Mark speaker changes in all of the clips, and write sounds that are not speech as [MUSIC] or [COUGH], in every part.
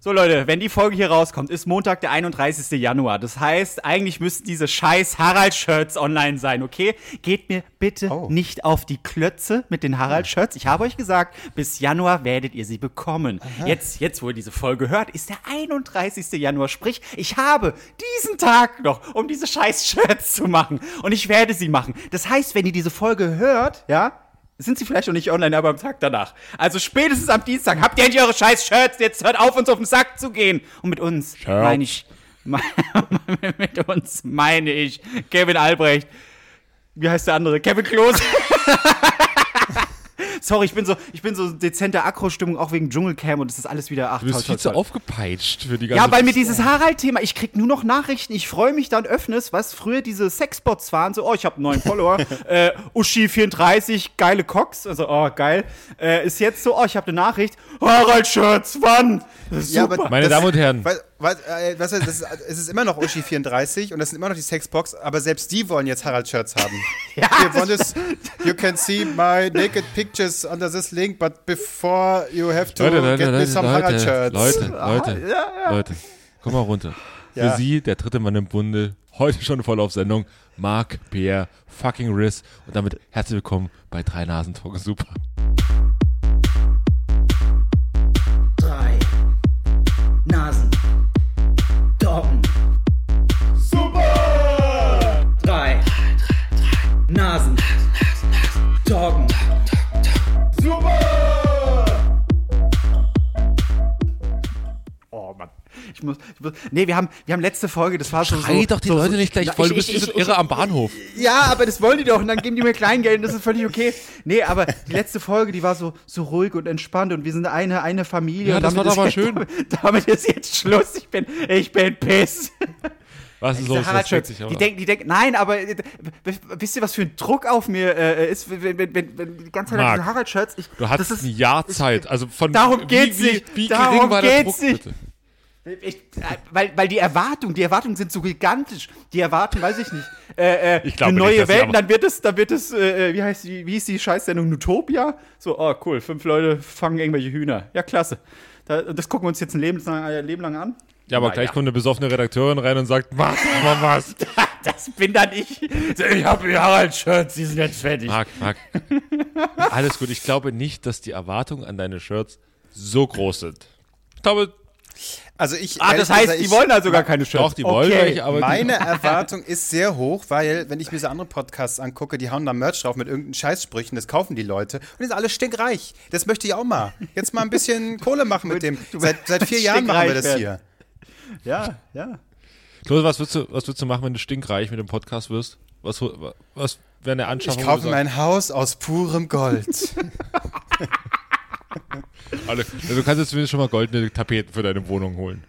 Speaker 1: So Leute, wenn die Folge hier rauskommt, ist Montag, der 31. Januar. Das heißt, eigentlich müssten diese scheiß Harald-Shirts online sein, okay? Geht mir bitte
Speaker 2: Oh.
Speaker 1: nicht auf die Klötze mit den Harald-Shirts. Ich habe euch gesagt, bis Januar werdet ihr sie bekommen. Jetzt, jetzt, wo ihr diese Folge hört, ist der 31. Januar. Sprich, ich habe diesen Tag noch, um diese scheiß Shirts zu machen. Und ich werde sie machen. Das heißt, wenn ihr diese Folge hört, ja, sind sie vielleicht noch nicht online, aber am Tag danach. Also spätestens am Dienstag habt ihr endlich eure scheiß Shirts. Jetzt hört auf, uns auf den Sack zu gehen. Und mit uns meine ich, [LAUGHS] mit uns meine ich Kevin Albrecht. Wie heißt der andere? Kevin Klose. [LAUGHS] Sorry, ich bin so, ich bin so dezenter Akro-Stimmung, auch wegen Dschungelcam und es ist alles wieder ach,
Speaker 3: Du bist
Speaker 1: toll,
Speaker 3: viel
Speaker 1: toll,
Speaker 3: zu aufgepeitscht für die ganze
Speaker 1: Ja, weil mir dieses Harald-Thema, ich krieg nur noch Nachrichten, ich freue mich dann öffnes, was früher diese Sexbots waren, so, oh, ich habe einen neuen Follower, [LAUGHS] äh, Uschi34, geile Cox, also, oh, geil, äh, ist jetzt so, oh, ich habe eine Nachricht, Harald-Shirts, wann? Das ist
Speaker 2: Ja,
Speaker 1: super.
Speaker 2: aber
Speaker 3: Meine
Speaker 2: das-
Speaker 3: Damen und Herren.
Speaker 2: Weil, weil, äh, weißt du, das ist, es ist immer noch Uschi 34 und das sind immer noch die Sexbox, aber selbst die wollen jetzt Harald-Shirts haben. [LAUGHS]
Speaker 1: Ja,
Speaker 2: You, want this, you can see my naked pictures under this link, but before you have to
Speaker 3: Leute, Leute,
Speaker 2: get me
Speaker 3: Leute,
Speaker 2: some
Speaker 3: Leute,
Speaker 2: Harald-Shirts.
Speaker 3: Leute, Leute,
Speaker 1: ja, ja.
Speaker 3: Leute, komm mal runter.
Speaker 2: Ja.
Speaker 3: Für Sie, der dritte Mann im Bunde, heute schon voll auf Sendung, Marc, Pierre, fucking Riss und damit herzlich willkommen bei Drei Nasen Talk Super.
Speaker 1: Ich muss, ich muss, nee, wir haben, wir haben letzte Folge, das war so.
Speaker 3: Schrei
Speaker 1: so,
Speaker 3: doch die
Speaker 1: so,
Speaker 3: Leute
Speaker 1: so,
Speaker 3: nicht gleich
Speaker 1: Na,
Speaker 3: voll, du
Speaker 1: ich-
Speaker 3: bist wie
Speaker 1: ich- ich-
Speaker 3: Irre am Bahnhof.
Speaker 1: Ja, aber das wollen die doch und dann geben die mir Kleingeld und das ist völlig okay. Nee, aber die letzte Folge, die war so, so ruhig und entspannt und wir sind eine, eine Familie.
Speaker 3: Ja, das
Speaker 1: damit
Speaker 3: war doch
Speaker 1: ist
Speaker 3: mal
Speaker 1: jetzt,
Speaker 3: schön.
Speaker 1: Damit, [LAUGHS] damit ist jetzt Schluss. Ich bin, ich bin piss.
Speaker 3: Was ist los?
Speaker 1: Harald
Speaker 3: Das sich
Speaker 1: die denken, die denken, nein, aber äh, wisst ihr, was für ein Druck auf mir äh, ist, wenn, wenn, wenn, wenn die ganze Zeit
Speaker 3: Marc,
Speaker 1: diese Harald-Shirts. ich-
Speaker 3: Du hattest ein Jahr Zeit. Also von
Speaker 1: Darum
Speaker 3: wie,
Speaker 1: geht's
Speaker 3: wie,
Speaker 1: nicht.
Speaker 3: Wie
Speaker 1: Darum
Speaker 3: gering war der
Speaker 1: geht's
Speaker 3: Druck,
Speaker 1: nicht.
Speaker 3: bitte?
Speaker 1: Ich, äh, weil, weil die Erwartungen, die Erwartungen sind so gigantisch. Die erwarten, weiß ich nicht, äh, äh, [LAUGHS]
Speaker 3: Ich glaube
Speaker 1: eine
Speaker 3: nicht,
Speaker 1: neue
Speaker 3: die
Speaker 1: Welt.
Speaker 3: aber-
Speaker 1: Dann wird es, dann wird es, äh, wie heißt die, wie hieß die Scheißsendung Utopia? So, oh cool, fünf Leute fangen irgendwelche Hühner. Ja, klasse. Da, das gucken wir uns jetzt ein Leben lang, ein Leben lang an.
Speaker 3: Ja, aber
Speaker 1: Na
Speaker 3: gleich
Speaker 1: ja.
Speaker 3: kommt eine besoffene Redakteurin rein und sagt, mach mal was. [LAUGHS]
Speaker 1: Das bin dann ich. Ich habe die Harald-Shirts, die sind jetzt fertig.
Speaker 3: Marc, Marc. Alles gut. Ich glaube nicht, dass die Erwartungen an deine Shirts so groß sind. Ich glaube,
Speaker 2: Also ich,
Speaker 1: Ah, das heißt,
Speaker 2: gesagt,
Speaker 1: die wollen also gar keine Shirts.
Speaker 3: doch, die wollen
Speaker 1: okay.
Speaker 3: welche, aber
Speaker 2: Meine [LAUGHS] Erwartung ist sehr hoch, weil, wenn ich mir so andere Podcasts angucke, die hauen da Merch drauf mit irgendeinen Scheißsprüchen, das kaufen die Leute und die sind alle stinkreich. Das möchte ich auch mal. Jetzt mal ein bisschen [LAUGHS] Kohle machen mit dem. Seit, seit vier Jahren machen wir das hier.
Speaker 1: Ja, ja.
Speaker 3: Klose, was würdest, du, was würdest du machen, wenn du stinkreich mit dem Podcast wirst? Was, was wäre eine Anschaffung?
Speaker 2: Ich kaufe mein Haus aus purem Gold. [LAUGHS]
Speaker 3: alle, also du kannst jetzt zumindest schon mal goldene Tapeten für deine Wohnung holen.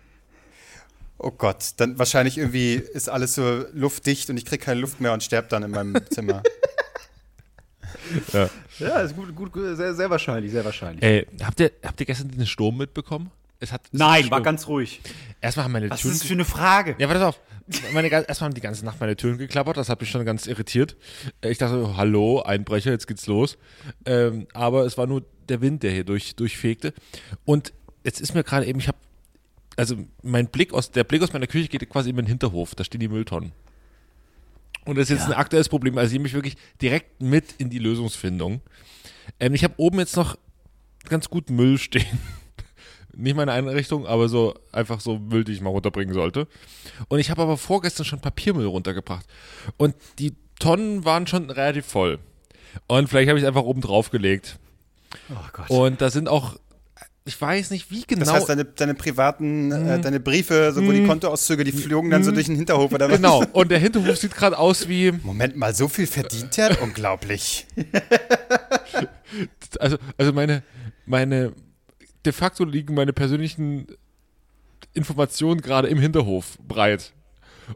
Speaker 2: Oh Gott, dann wahrscheinlich irgendwie ist alles so luftdicht und ich kriege keine Luft mehr und sterbe dann in meinem Zimmer.
Speaker 3: Ja.
Speaker 1: Ja, ist gut, gut, gut sehr, sehr wahrscheinlich, sehr wahrscheinlich.
Speaker 3: Ey, habt ihr, habt ihr gestern den Sturm mitbekommen? Es hat, es
Speaker 1: Nein, war ganz ruhig.
Speaker 3: Erstmal haben meine
Speaker 1: Was
Speaker 3: Türen.
Speaker 1: ist das für eine Frage?
Speaker 3: Ja, warte auf. Meine, erstmal haben die ganze Nacht meine Türen geklappert, das hat mich schon ganz irritiert. Ich dachte, hallo, Einbrecher, jetzt geht's los. Ähm, aber es war nur der Wind, der hier durch, durchfegte. Und jetzt ist mir gerade eben, ich habe, also mein Blick aus, der Blick aus meiner Küche geht quasi in den Hinterhof, da stehen die Mülltonnen. Und das ist jetzt ein aktuelles Problem, also ich nehme mich wirklich direkt mit in die Lösungsfindung. Ähm, ich habe oben jetzt noch ganz gut Müll stehen. Nicht meine Einrichtung, aber so einfach so Müll, die ich mal runterbringen sollte. Und ich habe aber vorgestern schon Papiermüll runtergebracht. Und die Tonnen waren schon relativ voll. Und vielleicht habe ich es einfach oben drauf gelegt.
Speaker 1: Oh Gott.
Speaker 3: Und da sind auch, ich weiß nicht, wie genau.
Speaker 2: Das heißt, deine, deine privaten, äh, deine Briefe, so, wo die Kontoauszüge, die flogen dann so durch den Hinterhof oder was?
Speaker 3: genau. Und der Hinterhof sieht gerade aus wie,
Speaker 2: Moment mal, so viel verdient er? [LAUGHS] Unglaublich.
Speaker 3: also, also meine, meine, de facto liegen meine persönlichen Informationen gerade im Hinterhof breit.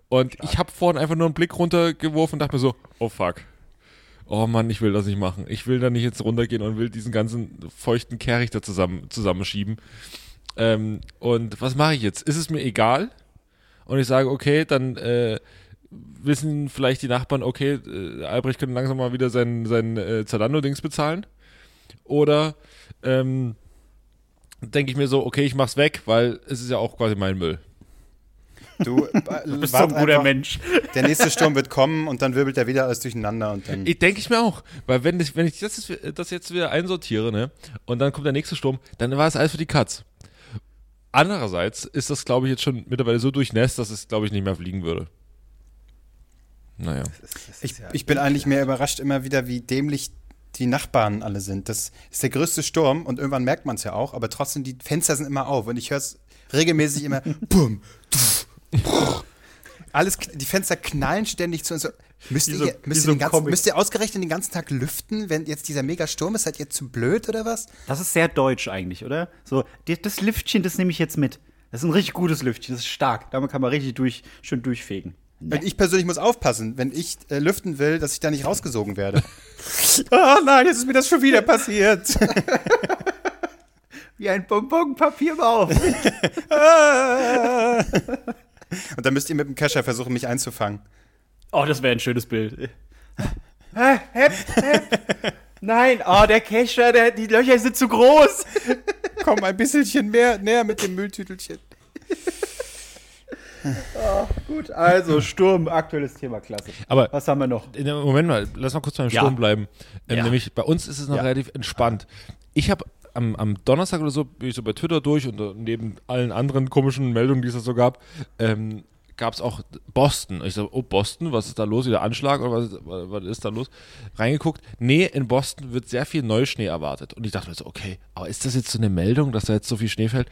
Speaker 3: Und ich habe vorhin einfach nur einen Blick runtergeworfen und dachte mir so, oh fuck. Oh Mann, ich will das nicht machen. Ich will da nicht jetzt runtergehen und will diesen ganzen feuchten Kehricht da zusammen, zusammenschieben. Ähm, und was mache ich jetzt? Ist es mir egal? Und ich sage, okay, dann äh, wissen vielleicht die Nachbarn, okay, äh, Albrecht könnte langsam mal wieder sein, sein äh, Zalando-Dings bezahlen. Oder ähm, denke ich mir so, okay, ich mach's weg, weil es ist ja auch quasi mein Müll.
Speaker 2: Du,
Speaker 1: Du bist so ein guter Mensch.
Speaker 2: Der nächste Sturm wird kommen und dann wirbelt er wieder alles durcheinander und dann.
Speaker 3: Ich denke ich mir auch, weil wenn ich, wenn ich das, jetzt- das jetzt wieder einsortiere, ne, und dann kommt der nächste Sturm, dann war es alles für die Katz. Andererseits ist das, glaube ich, jetzt schon mittlerweile so durchnässt, dass es, glaube ich, nicht mehr fliegen würde. Naja.
Speaker 2: Ich, ich bin eigentlich mehr überrascht immer wieder, wie dämlich die Nachbarn alle sind. Das ist der größte Sturm und irgendwann merkt man es ja auch, aber trotzdem, die Fenster sind immer auf und ich höre es regelmäßig immer [LAUGHS] bum, tuff, alles, die Fenster knallen ständig zu uns. So, müsst,
Speaker 1: so-
Speaker 2: ihr,
Speaker 1: wie
Speaker 2: müsst,
Speaker 1: so
Speaker 2: ihr den ganzen, müsst ihr ausgerechnet den ganzen Tag lüften, wenn jetzt dieser Megasturm ist? Seid ihr zu blöd oder was?
Speaker 1: Das ist sehr deutsch eigentlich, oder? So, das Lüftchen, das nehme ich jetzt mit. Das ist ein richtig gutes Lüftchen, das ist stark. Damit kann man richtig durch, schön durchfegen.
Speaker 2: Und ich persönlich muss aufpassen, wenn ich äh, lüften will, dass ich da nicht rausgesogen werde. oh [LAUGHS] nein, jetzt ist mir das schon wieder passiert. [LAUGHS]
Speaker 1: Wie ein Bonbonpapierbaum. [LAUGHS]
Speaker 2: Und dann müsst ihr mit dem Kescher versuchen, mich einzufangen.
Speaker 1: Oh, das wäre ein schönes Bild. Nein, oh, der Kescher, der, die Löcher sind zu groß.
Speaker 2: Komm ein bisschen mehr näher mit dem Mülltütelchen. [LAUGHS]
Speaker 1: Gut, also Sturm, aktuelles Thema, klasse.
Speaker 3: Aber
Speaker 1: Was haben wir noch?
Speaker 3: in dem Moment mal, lass mal kurz beim
Speaker 1: Ja.
Speaker 3: Sturm bleiben. Ähm,
Speaker 1: Ja.
Speaker 3: Nämlich bei uns ist es noch
Speaker 1: Ja.
Speaker 3: relativ entspannt. Ich habe am, am Donnerstag oder so bin ich so bei Twitter durch und äh, neben allen anderen komischen Meldungen, die es da so gab, ähm, gab es auch Boston. Ich so, oh Boston, was ist da los? Wieder Anschlag oder was, was, was ist da los? Reingeguckt. Nee, in Boston wird sehr viel Neuschnee erwartet. Und ich dachte mir so, okay, aber ist das jetzt so eine Meldung, dass da jetzt so viel Schnee fällt?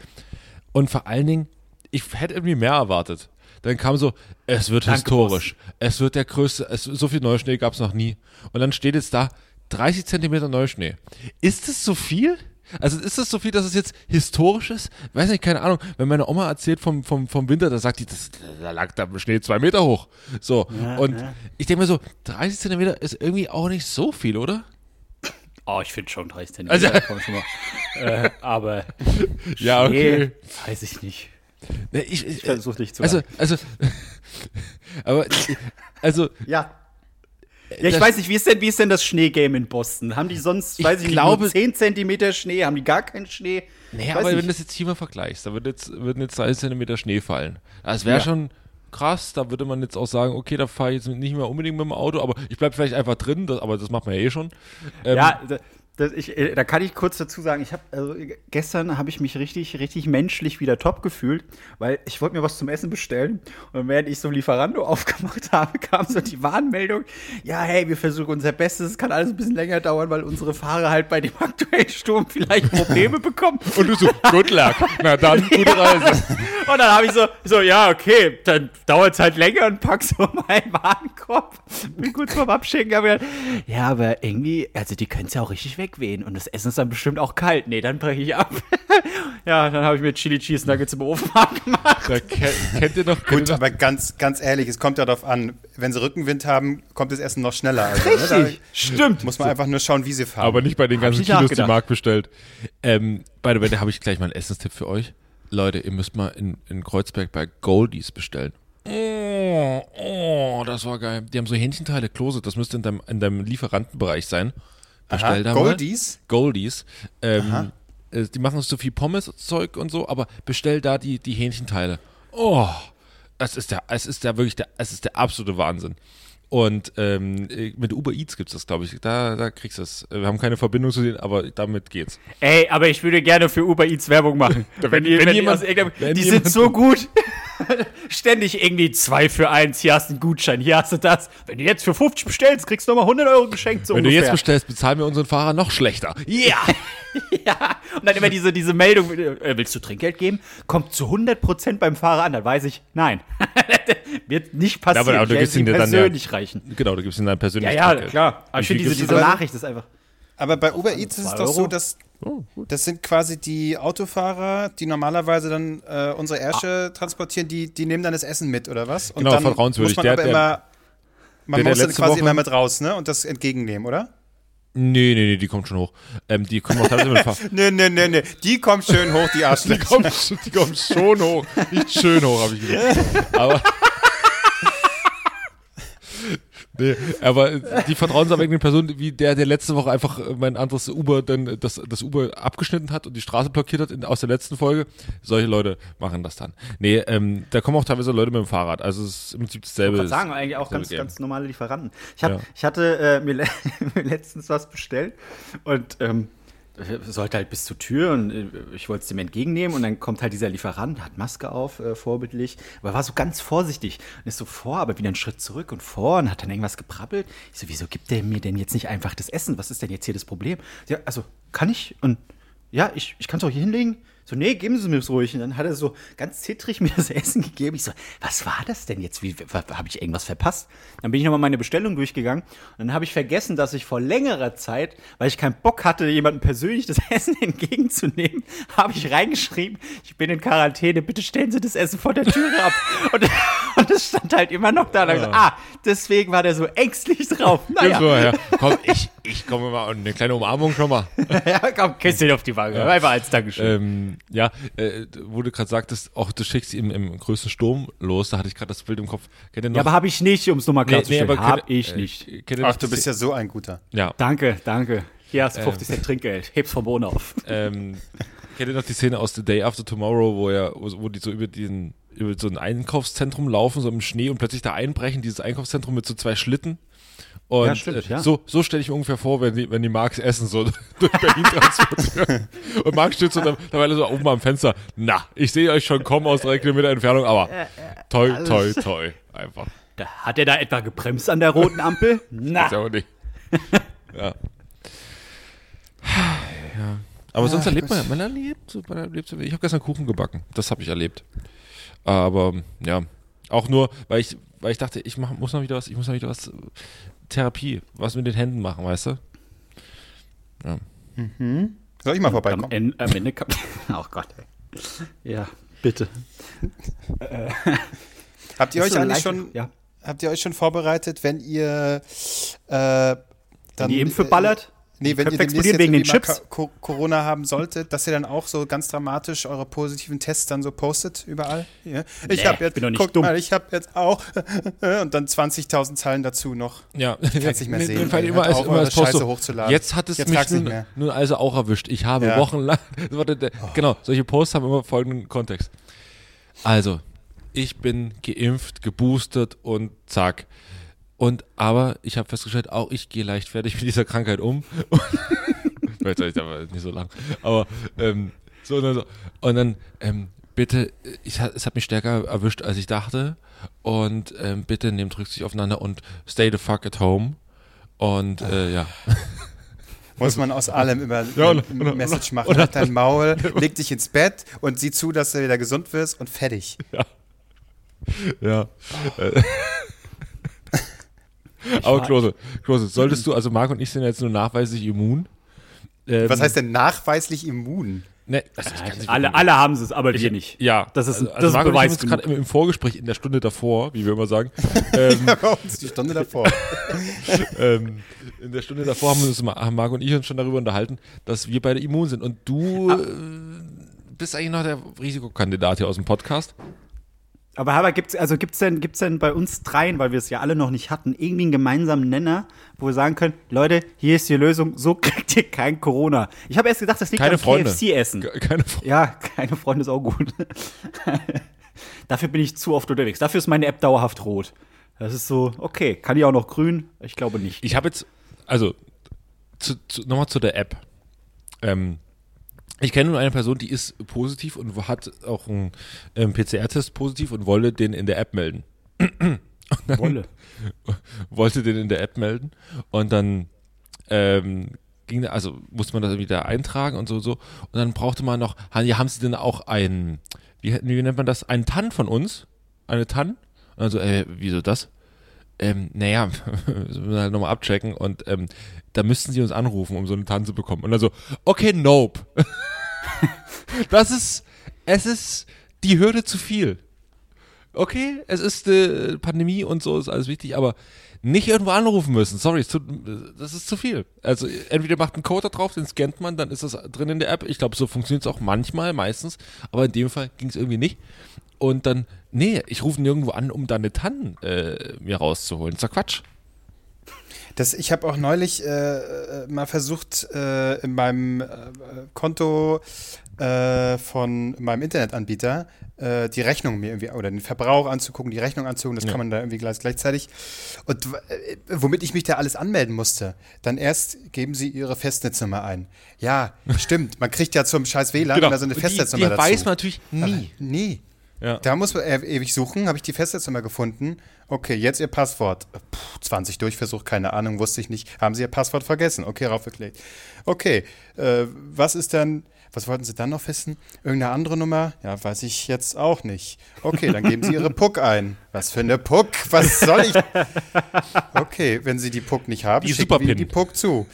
Speaker 3: Und vor allen Dingen, ich hätte irgendwie mehr erwartet. Dann kam so, es wird
Speaker 1: Danke,
Speaker 3: historisch. Es wird der größte, es, so viel Neuschnee gab es noch nie. Und dann steht jetzt da 30 Zentimeter Neuschnee. Ist das so viel? Also ist das so viel, dass es jetzt historisch ist? Weiß nicht, keine Ahnung. Wenn meine Oma erzählt vom, vom, vom Winter, da sagt die, das, da lag der Schnee zwei Meter hoch. So. und ich denke mir so, 30 Zentimeter ist irgendwie auch nicht so viel, oder?
Speaker 1: Oh, ich finde schon 30 [LAUGHS] Zentimeter.
Speaker 3: Also-
Speaker 1: komm schon mal. äh, aber
Speaker 3: Ja, okay.
Speaker 1: weiß ich nicht.
Speaker 3: Nee, ich, ich,
Speaker 1: versuche dich zu
Speaker 3: also, also, [LAUGHS] aber, also,
Speaker 1: Ja. Ja, ich weiß nicht, wie ist denn, wie ist denn das Schneegame in Boston? Haben die sonst,
Speaker 3: Ich
Speaker 1: weiß ich
Speaker 3: glaube-
Speaker 1: nicht, nur 10 Zentimeter Schnee? Haben die gar keinen Schnee? Weiß
Speaker 3: aber wenn
Speaker 1: nicht.
Speaker 3: du das jetzt hier mal vergleichst, da wird jetzt, würden jetzt 30 Zentimeter Schnee fallen. Das wäre
Speaker 1: Ja.
Speaker 3: schon krass, da würde man jetzt auch sagen, okay, da fahre ich jetzt nicht mehr unbedingt mit dem Auto, aber ich bleibe vielleicht einfach drin, das, aber das macht man ja eh schon. Ähm,
Speaker 1: Ja, das, ich, äh, da kann ich kurz dazu sagen, ich habe also gestern habe ich mich richtig richtig menschlich wieder top gefühlt, weil ich wollte mir was zum Essen bestellen und während ich so Lieferando [LAUGHS] aufgemacht habe, kam so die Warnmeldung, ja, hey, wir versuchen unser Bestes, es kann alles ein bisschen länger dauern, weil unsere Fahrer halt bei dem [LAUGHS] aktuellen Sturm vielleicht Probleme bekommen.
Speaker 3: Und du so, good luck. Na dann, [LAUGHS] gute Reise.
Speaker 1: Und dann habe ich so, so, ja, okay, dann dauert es halt länger und pack so meinen Warenkorb. Bin kurz vorm Abschicken, ja, aber irgendwie, also die können es ja auch richtig wegwehen und das Essen ist dann bestimmt auch kalt. Nee, dann breche ich ab. [LAUGHS] ja, dann habe ich mir Chili Cheese Nuggets im Ofen [LAUGHS] gemacht.
Speaker 3: Da kennt, kennt ihr noch, kennt
Speaker 2: Gut, aber ganz, ganz ehrlich, es kommt ja darauf an, wenn sie Rückenwind haben, kommt das Essen noch schneller. Also, ne, da
Speaker 1: Stimmt.
Speaker 2: muss man einfach nur schauen, wie sie fahren.
Speaker 3: aber nicht bei den ganzen Kilos, die. Marc bestellt. Ähm, by the way, da habe ich gleich mal einen Essenstipp für euch. Leute, ihr müsst mal in, in Kreuzberg bei Goldies bestellen. Oh, oh, das war geil. Die haben so Hähnchenteile, Klose, das müsste in deinem, in deinem Lieferantenbereich sein. Bestell
Speaker 2: Aha,
Speaker 3: da mal.
Speaker 2: Goldies?
Speaker 3: Goldies. Ähm, äh, die machen so viel Pommes-Zeug und so, aber bestell da die, die Hähnchenteile. Oh, es ist der, es ist der wirklich der, es ist der absolute Wahnsinn. Und ähm, äh, mit Uber Eats gibt's das, glaube ich. Da, da kriegst du es. Wir haben keine Verbindung zu denen, aber damit geht's.
Speaker 1: Ey, aber ich würde gerne für Uber Eats Werbung machen. [LAUGHS]
Speaker 3: Wenn-
Speaker 1: die,
Speaker 3: wenn
Speaker 1: die
Speaker 3: jemand- wenn
Speaker 1: die
Speaker 3: jemand-
Speaker 1: sind so gut. [LAUGHS] Ständig irgendwie zwei für eins. Hier hast du einen Gutschein, hier hast du das. Wenn du jetzt für 50 bestellst, kriegst du nochmal 100 Euro geschenkt. So
Speaker 3: Wenn du
Speaker 1: ungefähr.
Speaker 3: jetzt bestellst, bezahlen wir unseren Fahrer noch schlechter. Ja! [LAUGHS]
Speaker 1: Ja, und dann immer diese, diese Meldung, äh, willst du Trinkgeld geben? Kommt zu 100% beim Fahrer an. Dann weiß ich, nein. Wird nicht passieren.
Speaker 3: aber- aber du gibst ihn dir dann ja-
Speaker 1: persönlich reichen.
Speaker 3: Genau, du gibst ihm dann
Speaker 1: Ja,
Speaker 3: persönlich
Speaker 1: ja,
Speaker 3: Trinkgeld.
Speaker 1: klar. Aber ich finde, diese, diese
Speaker 3: dann?
Speaker 1: Nachricht ist einfach.
Speaker 2: Aber bei Uber Eats ist es doch so, dass
Speaker 3: Oh,
Speaker 2: das sind quasi die Autofahrer, die normalerweise dann äh, unsere Ärsche transportieren, die, die nehmen dann das Essen mit, oder was? Und
Speaker 3: Genau,
Speaker 2: dann
Speaker 3: vertrauenswürdig.
Speaker 2: muss man
Speaker 3: Der-
Speaker 2: aber
Speaker 3: der-
Speaker 2: immer, man
Speaker 3: der- der
Speaker 2: muss dann
Speaker 3: letzte
Speaker 2: quasi
Speaker 3: Woche-
Speaker 2: immer mit raus, ne? Und das entgegennehmen, oder?
Speaker 3: Nee, nee, nee, die kommt schon hoch. Ähm, die kommen auch teilweise mit dem Fahrrad. [LAUGHS]
Speaker 2: Nee, nee, nee, nee. Die kommt schön hoch, die [LAUGHS]
Speaker 3: Die
Speaker 2: Arschlöcher.
Speaker 3: kommt, sch- die kommt schon hoch. Nicht schön hoch, habe ich gesagt. Aber. [LAUGHS] Nee, aber die vertrauenserweckende Person, wie der, der letzte Woche einfach mein anderes Uber, dann das, das Uber abgeschnitten hat und die Straße blockiert hat in, aus der letzten Folge, solche Leute machen das dann. Nee, ähm, da kommen auch teilweise Leute mit dem Fahrrad. Also es ist im Prinzip dasselbe.
Speaker 1: Ich sagen, eigentlich auch ganz,
Speaker 3: Game.
Speaker 1: ganz normale Lieferanten. Ich, hab,
Speaker 3: Ja.
Speaker 1: ich hatte äh, mir, le [LAUGHS] mir letztens was bestellt und ähm, sollte halt bis zur Tür und äh, ich wollte es dem entgegennehmen und dann kommt halt dieser Lieferant, hat Maske auf, äh, vorbildlich, aber war so ganz vorsichtig und ist so vor, aber wieder einen Schritt zurück und vor und hat dann irgendwas geprabbelt. Ich so, wieso gibt der mir denn jetzt nicht einfach das Essen? Was ist denn jetzt hier das Problem? Ja, also, kann ich? Und ja, ich, ich kann es auch hier hinlegen. So, nee, geben Sie mir das ruhig. Und dann hat er so ganz zittrig mir [LAUGHS] das Essen gegeben. Ich so, was war das denn jetzt? Wie, habe ich irgendwas verpasst? Dann bin ich nochmal meine Bestellung durchgegangen. Und dann habe ich vergessen, dass ich vor längerer Zeit, weil ich keinen Bock hatte, jemandem persönlich das [LAUGHS] Essen entgegenzunehmen, habe ich reingeschrieben, ich bin in Quarantäne, bitte stellen Sie das Essen vor der Türe ab. [LAUGHS] Und, und das stand halt immer noch da. Und ich gesagt, ah, deswegen war der so ängstlich drauf. Naja,
Speaker 3: so her. Komm, ich, ich komme mal und eine kleine Umarmung schon mal. [LAUGHS]
Speaker 1: ja, komm, Küsschen auf die Wange. Einfach als Dankeschön.
Speaker 3: Ähm, ja, äh, wo du gerade sagtest, auch du schickst ihm im größten Sturm los, da hatte ich gerade das Bild im Kopf. Kennt ihr noch?
Speaker 1: Ja, aber habe ich nicht, um es nochmal klarzustellen.
Speaker 3: kennt-
Speaker 1: hab ich
Speaker 3: äh,
Speaker 1: nicht.
Speaker 3: kennt ihr
Speaker 2: Ach,
Speaker 3: noch
Speaker 2: du bist ja so ein guter.
Speaker 3: Ja,
Speaker 1: Danke, danke. Hier hast du 50 Cent Trinkgeld. Heb's vom Boden auf.
Speaker 3: ähm, kennt ihr noch die Szene aus The Day After Tomorrow, wo er, wo, wo die so über diesen, über so ein Einkaufszentrum laufen, so im Schnee und plötzlich da einbrechen, dieses Einkaufszentrum mit so zwei Schlitten. Und
Speaker 1: Ja, stimmt,
Speaker 3: äh,
Speaker 1: ja.
Speaker 3: so, so stelle ich mir ungefähr vor, wenn die, wenn die Marx Essen so [LAUGHS] durch Berlin transportieren. und Marx steht so da- dabei so oben am Fenster. Na, ich sehe euch schon kommen aus drei Kilometer Entfernung, aber toi, toi, toi. Einfach.
Speaker 1: Da, hat er da etwa gebremst an der roten Ampel? [LAUGHS] Na.
Speaker 3: Ist ja auch nicht. [LAUGHS] ja. ja. Aber sonst erlebt man ja, man erlebt, so, man erlebt so. Ich habe gestern Kuchen gebacken. Das habe ich erlebt. Aber ja, auch nur, weil ich, weil ich dachte, ich mach, muss noch wieder was, ich muss noch wieder was Therapie, was mit den Händen machen, weißt du?
Speaker 2: Soll ich mal
Speaker 1: Am
Speaker 2: vorbeikommen?
Speaker 1: Ende, am Ende kam. [LAUGHS] Oh Gott, ey. Ja, bitte. [LAUGHS]
Speaker 2: Habt ihr euch
Speaker 1: so
Speaker 2: eigentlich schon,
Speaker 1: Ja.
Speaker 2: habt ihr euch schon vorbereitet, wenn ihr äh, dann
Speaker 1: Die Impfe ballert?
Speaker 2: Nee, wenn ihr
Speaker 1: Köpfe
Speaker 2: demnächst
Speaker 1: explodieren
Speaker 2: jetzt
Speaker 1: wegen den Chips?
Speaker 2: Co- Corona haben solltet, dass ihr dann auch so ganz dramatisch eure positiven Tests dann so postet überall? Ja. Ich
Speaker 1: Nee,
Speaker 2: habe jetzt,
Speaker 1: bin doch nicht
Speaker 2: guck
Speaker 1: dumm.
Speaker 2: mal, ich habe jetzt auch [LAUGHS] und dann 20.000 Zeilen dazu noch.
Speaker 3: Ja,
Speaker 2: Kannst nicht mehr sehen,
Speaker 3: Fall immer
Speaker 2: auf,
Speaker 3: immer Post
Speaker 2: Scheiße
Speaker 3: so,
Speaker 2: hochzuladen.
Speaker 3: Jetzt hat es
Speaker 2: Jetzt
Speaker 3: mich nun,
Speaker 2: mehr.
Speaker 3: nun also auch erwischt. Ich habe
Speaker 2: Ja.
Speaker 3: wochenlang. [LAUGHS] Der, Genau, solche Posts haben immer folgenden Kontext. Also, ich bin geimpft, geboostert und zack. Und aber ich habe festgestellt, auch ich gehe leichtfertig mit dieser Krankheit um. [LAUGHS] Sag ich aber nicht so lang. Aber ähm, so und dann, so. Und dann ähm, bitte, ich, es hat mich stärker erwischt, als ich dachte. Und ähm, bitte nehmt Rücksicht aufeinander und stay the fuck at home. Und äh, ja. [LAUGHS]
Speaker 2: Muss man aus allem immer [LAUGHS]
Speaker 3: Ja,
Speaker 2: ein
Speaker 3: und- und-
Speaker 2: Message machen. Halt dein Maul, leg dich ins Bett und sieh zu, dass du wieder gesund wirst und fertig.
Speaker 3: Ja. Äh. Aber Klose, Klose, solltest du, also Marc und ich sind jetzt nur nachweislich immun. Ähm,
Speaker 2: Was heißt denn nachweislich immun?
Speaker 3: Ne, also ich nicht
Speaker 1: Alle, alle haben es, aber wir nicht.
Speaker 3: Ja,
Speaker 1: Das ist-
Speaker 3: also,
Speaker 1: das
Speaker 3: also
Speaker 1: ist
Speaker 3: ich gerade im, im Vorgespräch in der Stunde davor, wie wir immer sagen, [LAUGHS] ähm,
Speaker 2: Bei uns die Stunde davor. [LAUGHS]
Speaker 3: ähm, in der Stunde davor haben, wir uns, haben Marc und ich uns schon darüber unterhalten, dass wir beide immun sind. Und du
Speaker 1: Ah.
Speaker 3: äh, bist eigentlich noch der Risikokandidat hier aus dem Podcast.
Speaker 1: Aber Haber, gibt's, also gibt's denn, gibt's denn bei uns dreien, weil wir es ja alle noch nicht hatten, irgendwie einen gemeinsamen Nenner, wo wir sagen können, Leute, hier ist die Lösung, so [LAUGHS] kriegt ihr kein Corona. Ich habe erst gedacht, das liegt
Speaker 3: Keine
Speaker 1: am
Speaker 3: Freunde.
Speaker 1: KFC-Essen.
Speaker 3: Ke- Keine Frage.
Speaker 1: Ja, keine Freunde ist auch gut. [LAUGHS] Dafür bin ich zu oft unterwegs. Dafür ist meine App dauerhaft rot. Das ist so, okay, kann die auch noch grün? Ich glaube nicht.
Speaker 3: Ich habe jetzt, also zu, zu, nochmal zu der App. Ähm, ich kenne nur eine Person, die ist positiv und hat auch einen ähm, PCR-Test positiv und wollte den in der App melden. [CLEARS THROAT]
Speaker 1: Wolle. [LAUGHS]
Speaker 3: Wollte den in der App melden und dann ähm, ging, also musste man das wieder eintragen und so so. Und dann brauchte man noch, ja, haben Sie denn auch ein, wie, wie nennt man das, einen TAN von uns? Eine TAN? Und dann so, äh, wieso das? Ähm, naja, [LAUGHS] müssen wir halt nochmal abchecken und ähm, da müssten sie uns anrufen, um so eine TAN zu bekommen. Und dann so, okay, nope. [LAUGHS] das ist, es ist die Hürde zu viel. Okay, es ist äh, Pandemie und so ist alles wichtig, aber nicht irgendwo anrufen müssen. Sorry, tut, das ist zu viel. Also entweder macht ein Code da drauf, den scannt man, dann ist das drin in der App. Ich glaube, so funktioniert es auch manchmal, meistens, aber in dem Fall ging es irgendwie nicht. Und dann, nee, ich rufe nirgendwo an, um da eine TAN äh, mir rauszuholen. Das ist Quatsch.
Speaker 2: Das, ich habe auch neulich äh, äh, mal versucht, äh, in meinem äh, Konto äh, von meinem Internetanbieter äh, die Rechnung mir irgendwie oder den Verbrauch anzugucken, die Rechnung anzugucken, das kann man da irgendwie gleich, gleichzeitig. Und äh, womit ich mich da alles anmelden musste, dann erst geben sie ihre Festnetznummer ein. Ja, [LAUGHS] stimmt, man kriegt ja zum scheiß WLAN immer so eine
Speaker 3: Genau.
Speaker 2: Festnetznummer
Speaker 3: die, die
Speaker 2: dazu.
Speaker 3: weiß man natürlich nie.
Speaker 2: Nie.
Speaker 3: Ja.
Speaker 2: Da muss man ewig suchen, habe ich die Festnetznummer gefunden. Okay, jetzt Ihr Passwort. Puh, 20 Durchversuch, keine Ahnung, wusste ich nicht. Haben Sie Ihr Passwort vergessen? Okay, raufgeklickt. Okay, äh, was ist dann, was wollten Sie dann noch wissen? Irgendeine andere Nummer? Ja, weiß ich jetzt auch nicht. Okay, dann geben Sie Ihre [LAUGHS] PUC ein. Was für eine PUC? Was soll ich? Okay, wenn Sie die PUC nicht haben,
Speaker 3: Die
Speaker 2: schicken wir die PUC zu.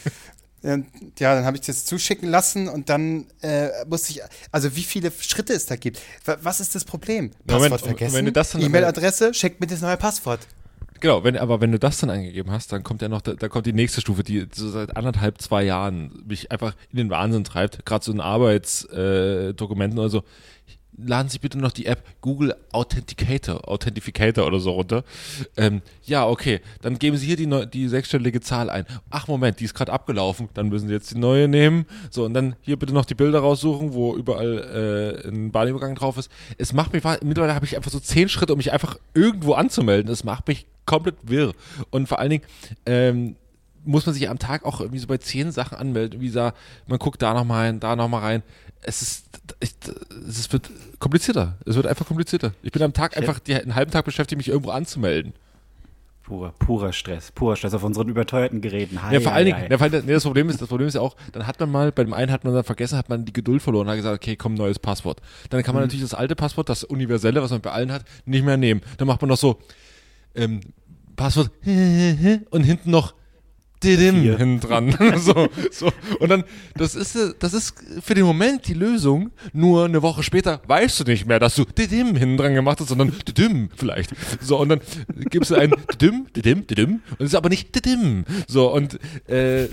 Speaker 2: Ähm, Ja, dann habe ich das zuschicken lassen und dann äh, musste ich, also wie viele Schritte es da gibt. Wa- Was ist das Problem?
Speaker 3: Moment,
Speaker 2: Passwort
Speaker 3: und
Speaker 2: vergessen, E-Mail-Adresse, schickt mir das neue Passwort.
Speaker 3: Genau, wenn, aber wenn du das dann eingegeben hast, dann kommt ja noch, da, da kommt die nächste Stufe, die so seit anderthalb, zwei Jahren mich einfach in den Wahnsinn treibt, gerade so in Arbeitsdokumenten äh, oder so. Laden Sie bitte noch die App Google Authenticator, Authentificator oder so runter. Ähm, ja, okay, dann geben Sie hier die, neu, die sechsstellige Zahl ein. Ach Moment, die ist gerade abgelaufen, dann müssen Sie jetzt die neue nehmen. So, und dann hier bitte noch die Bilder raussuchen, wo überall äh, ein Bahnübergang drauf ist. Es macht mich, mittlerweile habe ich einfach so zehn Schritte, um mich einfach irgendwo anzumelden. Das macht mich komplett wirr. Und vor allen Dingen, ähm, muss man sich am Tag auch irgendwie so bei zehn Sachen anmelden. Wie gesagt, man guckt da nochmal rein, da nochmal rein. Es ist, ich, es wird komplizierter. Es wird einfach komplizierter. Ich bin am Tag einfach die, einen halben Tag beschäftigt, mich irgendwo anzumelden.
Speaker 1: Purer, purer Stress, purer Stress auf unseren überteuerten Geräten. Hi,
Speaker 3: Ja, vor allen Dingen,
Speaker 1: hi.
Speaker 3: ja, vor allen Dingen nee, das Problem ist, das Problem ist ja auch, dann hat man mal, bei dem einen hat man dann vergessen, hat man die Geduld verloren, hat gesagt, okay, komm, neues Passwort. Dann kann man natürlich das alte Passwort, das universelle, was man bei allen hat, nicht mehr nehmen. Dann macht man noch so, ähm, Passwort und hinten noch Didim [LAUGHS] hinten dran. [LAUGHS] so, so. Und dann, das ist, äh, das ist für den Moment die Lösung. Nur eine Woche später weißt du nicht mehr, dass du Didim hinten dran gemacht hast, sondern Didim vielleicht. So, und dann gibst du ein [LAUGHS] Didim, Didim, Didim. Und es ist aber nicht Didim. So, und, äh,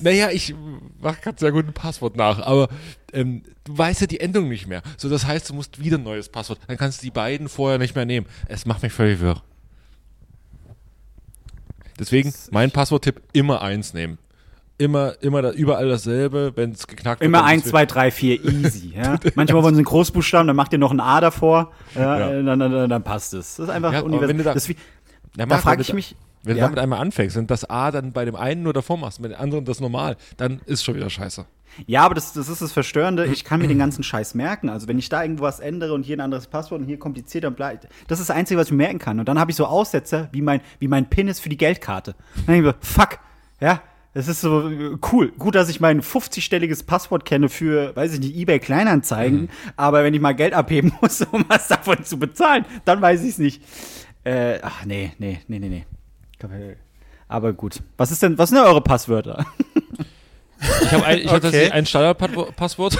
Speaker 3: naja, ich mach gerade sehr gut ein Passwort nach, aber ähm, du weißt ja die Endung nicht mehr. So, das heißt, du musst wieder ein neues Passwort. Dann kannst du die beiden vorher nicht mehr nehmen. Es macht mich völlig wirr. Deswegen, mein Passworttipp, immer eins nehmen. Immer, immer da, überall dasselbe, wenn es geknackt wird.
Speaker 1: Immer
Speaker 3: dann
Speaker 1: 1,
Speaker 3: ist
Speaker 1: 2, 3, 4, easy. Ja? [LAUGHS] Manchmal wollen sie einen Großbuchstaben, dann macht ihr noch ein A davor, ja,
Speaker 3: Ja.
Speaker 1: äh, Dann, dann, dann, passt es. Das ist einfach
Speaker 3: Ja,
Speaker 1: universell.
Speaker 3: wenn du da-
Speaker 1: das wie, da frage ich mich,
Speaker 3: Wenn du damit einmal anfängst und das A dann bei dem einen nur davor machst, mit dem anderen das normal, dann ist schon wieder scheiße.
Speaker 1: Ja, aber das, das ist das Verstörende. Ich kann mir den ganzen Scheiß merken. Also, wenn ich da irgendwo was ändere und hier ein anderes Passwort und hier kompliziert, dann bleibt. Das ist das Einzige, was ich merken kann. Und dann habe ich so Aussetzer, wie mein, wie mein PIN ist für die Geldkarte. Dann denke ich mir, fuck, ja. Das ist so äh, cool. Gut, dass ich mein 50-stelliges Passwort kenne für, weiß ich nicht, eBay Kleinanzeigen. Aber wenn ich mal Geld abheben [LAUGHS] muss, um was davon zu bezahlen, dann weiß ich es nicht. Äh, ach, nee, nee, nee, nee, nee. Aber gut. Was ist denn, was sind denn eure Passwörter? [LAUGHS]
Speaker 3: Ich habe ein, ich hab
Speaker 2: Okay.
Speaker 3: tatsächlich ein Standardpasswort,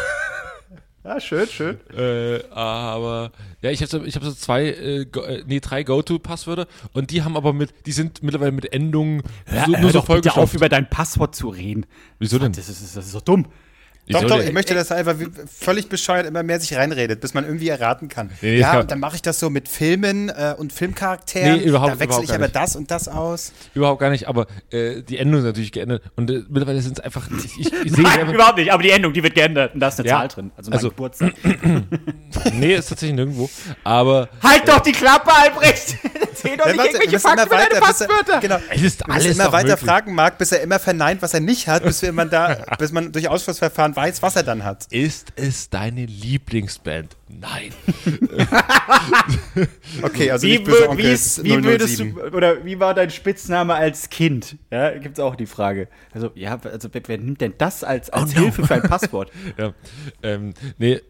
Speaker 1: Ja, [LAUGHS] schön, schön.
Speaker 3: äh, aber ja, ich habe so, ich hab so zwei, äh, go, äh, nee, drei Go-To-Passwörter und die haben aber mit, die sind mittlerweile mit Endungen
Speaker 1: Hör,
Speaker 3: so,
Speaker 1: hör
Speaker 3: nur so
Speaker 1: doch bitte auf,
Speaker 3: vollgestopft.
Speaker 1: über dein Passwort zu reden.
Speaker 3: Wieso denn?
Speaker 1: Das ist, das ist, das ist doch dumm.
Speaker 2: Doch, doch, ich möchte, dass er einfach völlig bescheuert immer mehr sich reinredet, bis man irgendwie erraten kann.
Speaker 3: Nee,
Speaker 2: ja,
Speaker 3: kann-
Speaker 2: und dann mache ich das so mit Filmen äh, und Filmcharakteren.
Speaker 3: Nee, überhaupt-
Speaker 2: da wechsle
Speaker 3: überhaupt
Speaker 2: ich aber
Speaker 3: nicht.
Speaker 2: das und das aus.
Speaker 3: Überhaupt gar nicht, aber äh, die Endung ist natürlich geändert und äh, mittlerweile sind es einfach, ich, ich, ich [LAUGHS]
Speaker 1: Nein,
Speaker 3: einfach,
Speaker 1: überhaupt nicht. Aber die Endung, die wird geändert. Und da ist eine
Speaker 3: Ja.
Speaker 1: Zahl drin. Also mein
Speaker 3: Also-
Speaker 1: Geburtstag. [LAUGHS]
Speaker 3: nee, ist tatsächlich nirgendwo, aber
Speaker 1: halt doch die Klappe, Albrecht! [LAUGHS] Erzähl doch
Speaker 2: Ja,
Speaker 1: nicht
Speaker 2: warte,
Speaker 1: irgendwelche Fakten
Speaker 2: immer
Speaker 1: deine
Speaker 2: weiter, bis er,
Speaker 1: Passwörter.
Speaker 2: genau,
Speaker 3: es ist alles
Speaker 2: immer weiter
Speaker 3: möglich.
Speaker 2: fragen mag, bis er immer verneint, was er nicht hat, bis wir man da, bis man durch Ausschlussverfahren weiß, was er dann hat.
Speaker 3: Ist es deine Lieblingsband? Nein. [LAUGHS]
Speaker 2: Okay, also
Speaker 1: Wie,
Speaker 2: nicht böse
Speaker 1: wür- wie,
Speaker 2: Onkels
Speaker 1: ist- wie würdest
Speaker 2: 007.
Speaker 1: du, oder wie war dein Spitzname als Kind? Ja, gibt's auch die Frage. Also, ja, also wer, wer nimmt denn das als, als
Speaker 3: Oh no.
Speaker 1: Hilfe für ein Passwort? [LAUGHS]
Speaker 3: Ja, ähm, nee,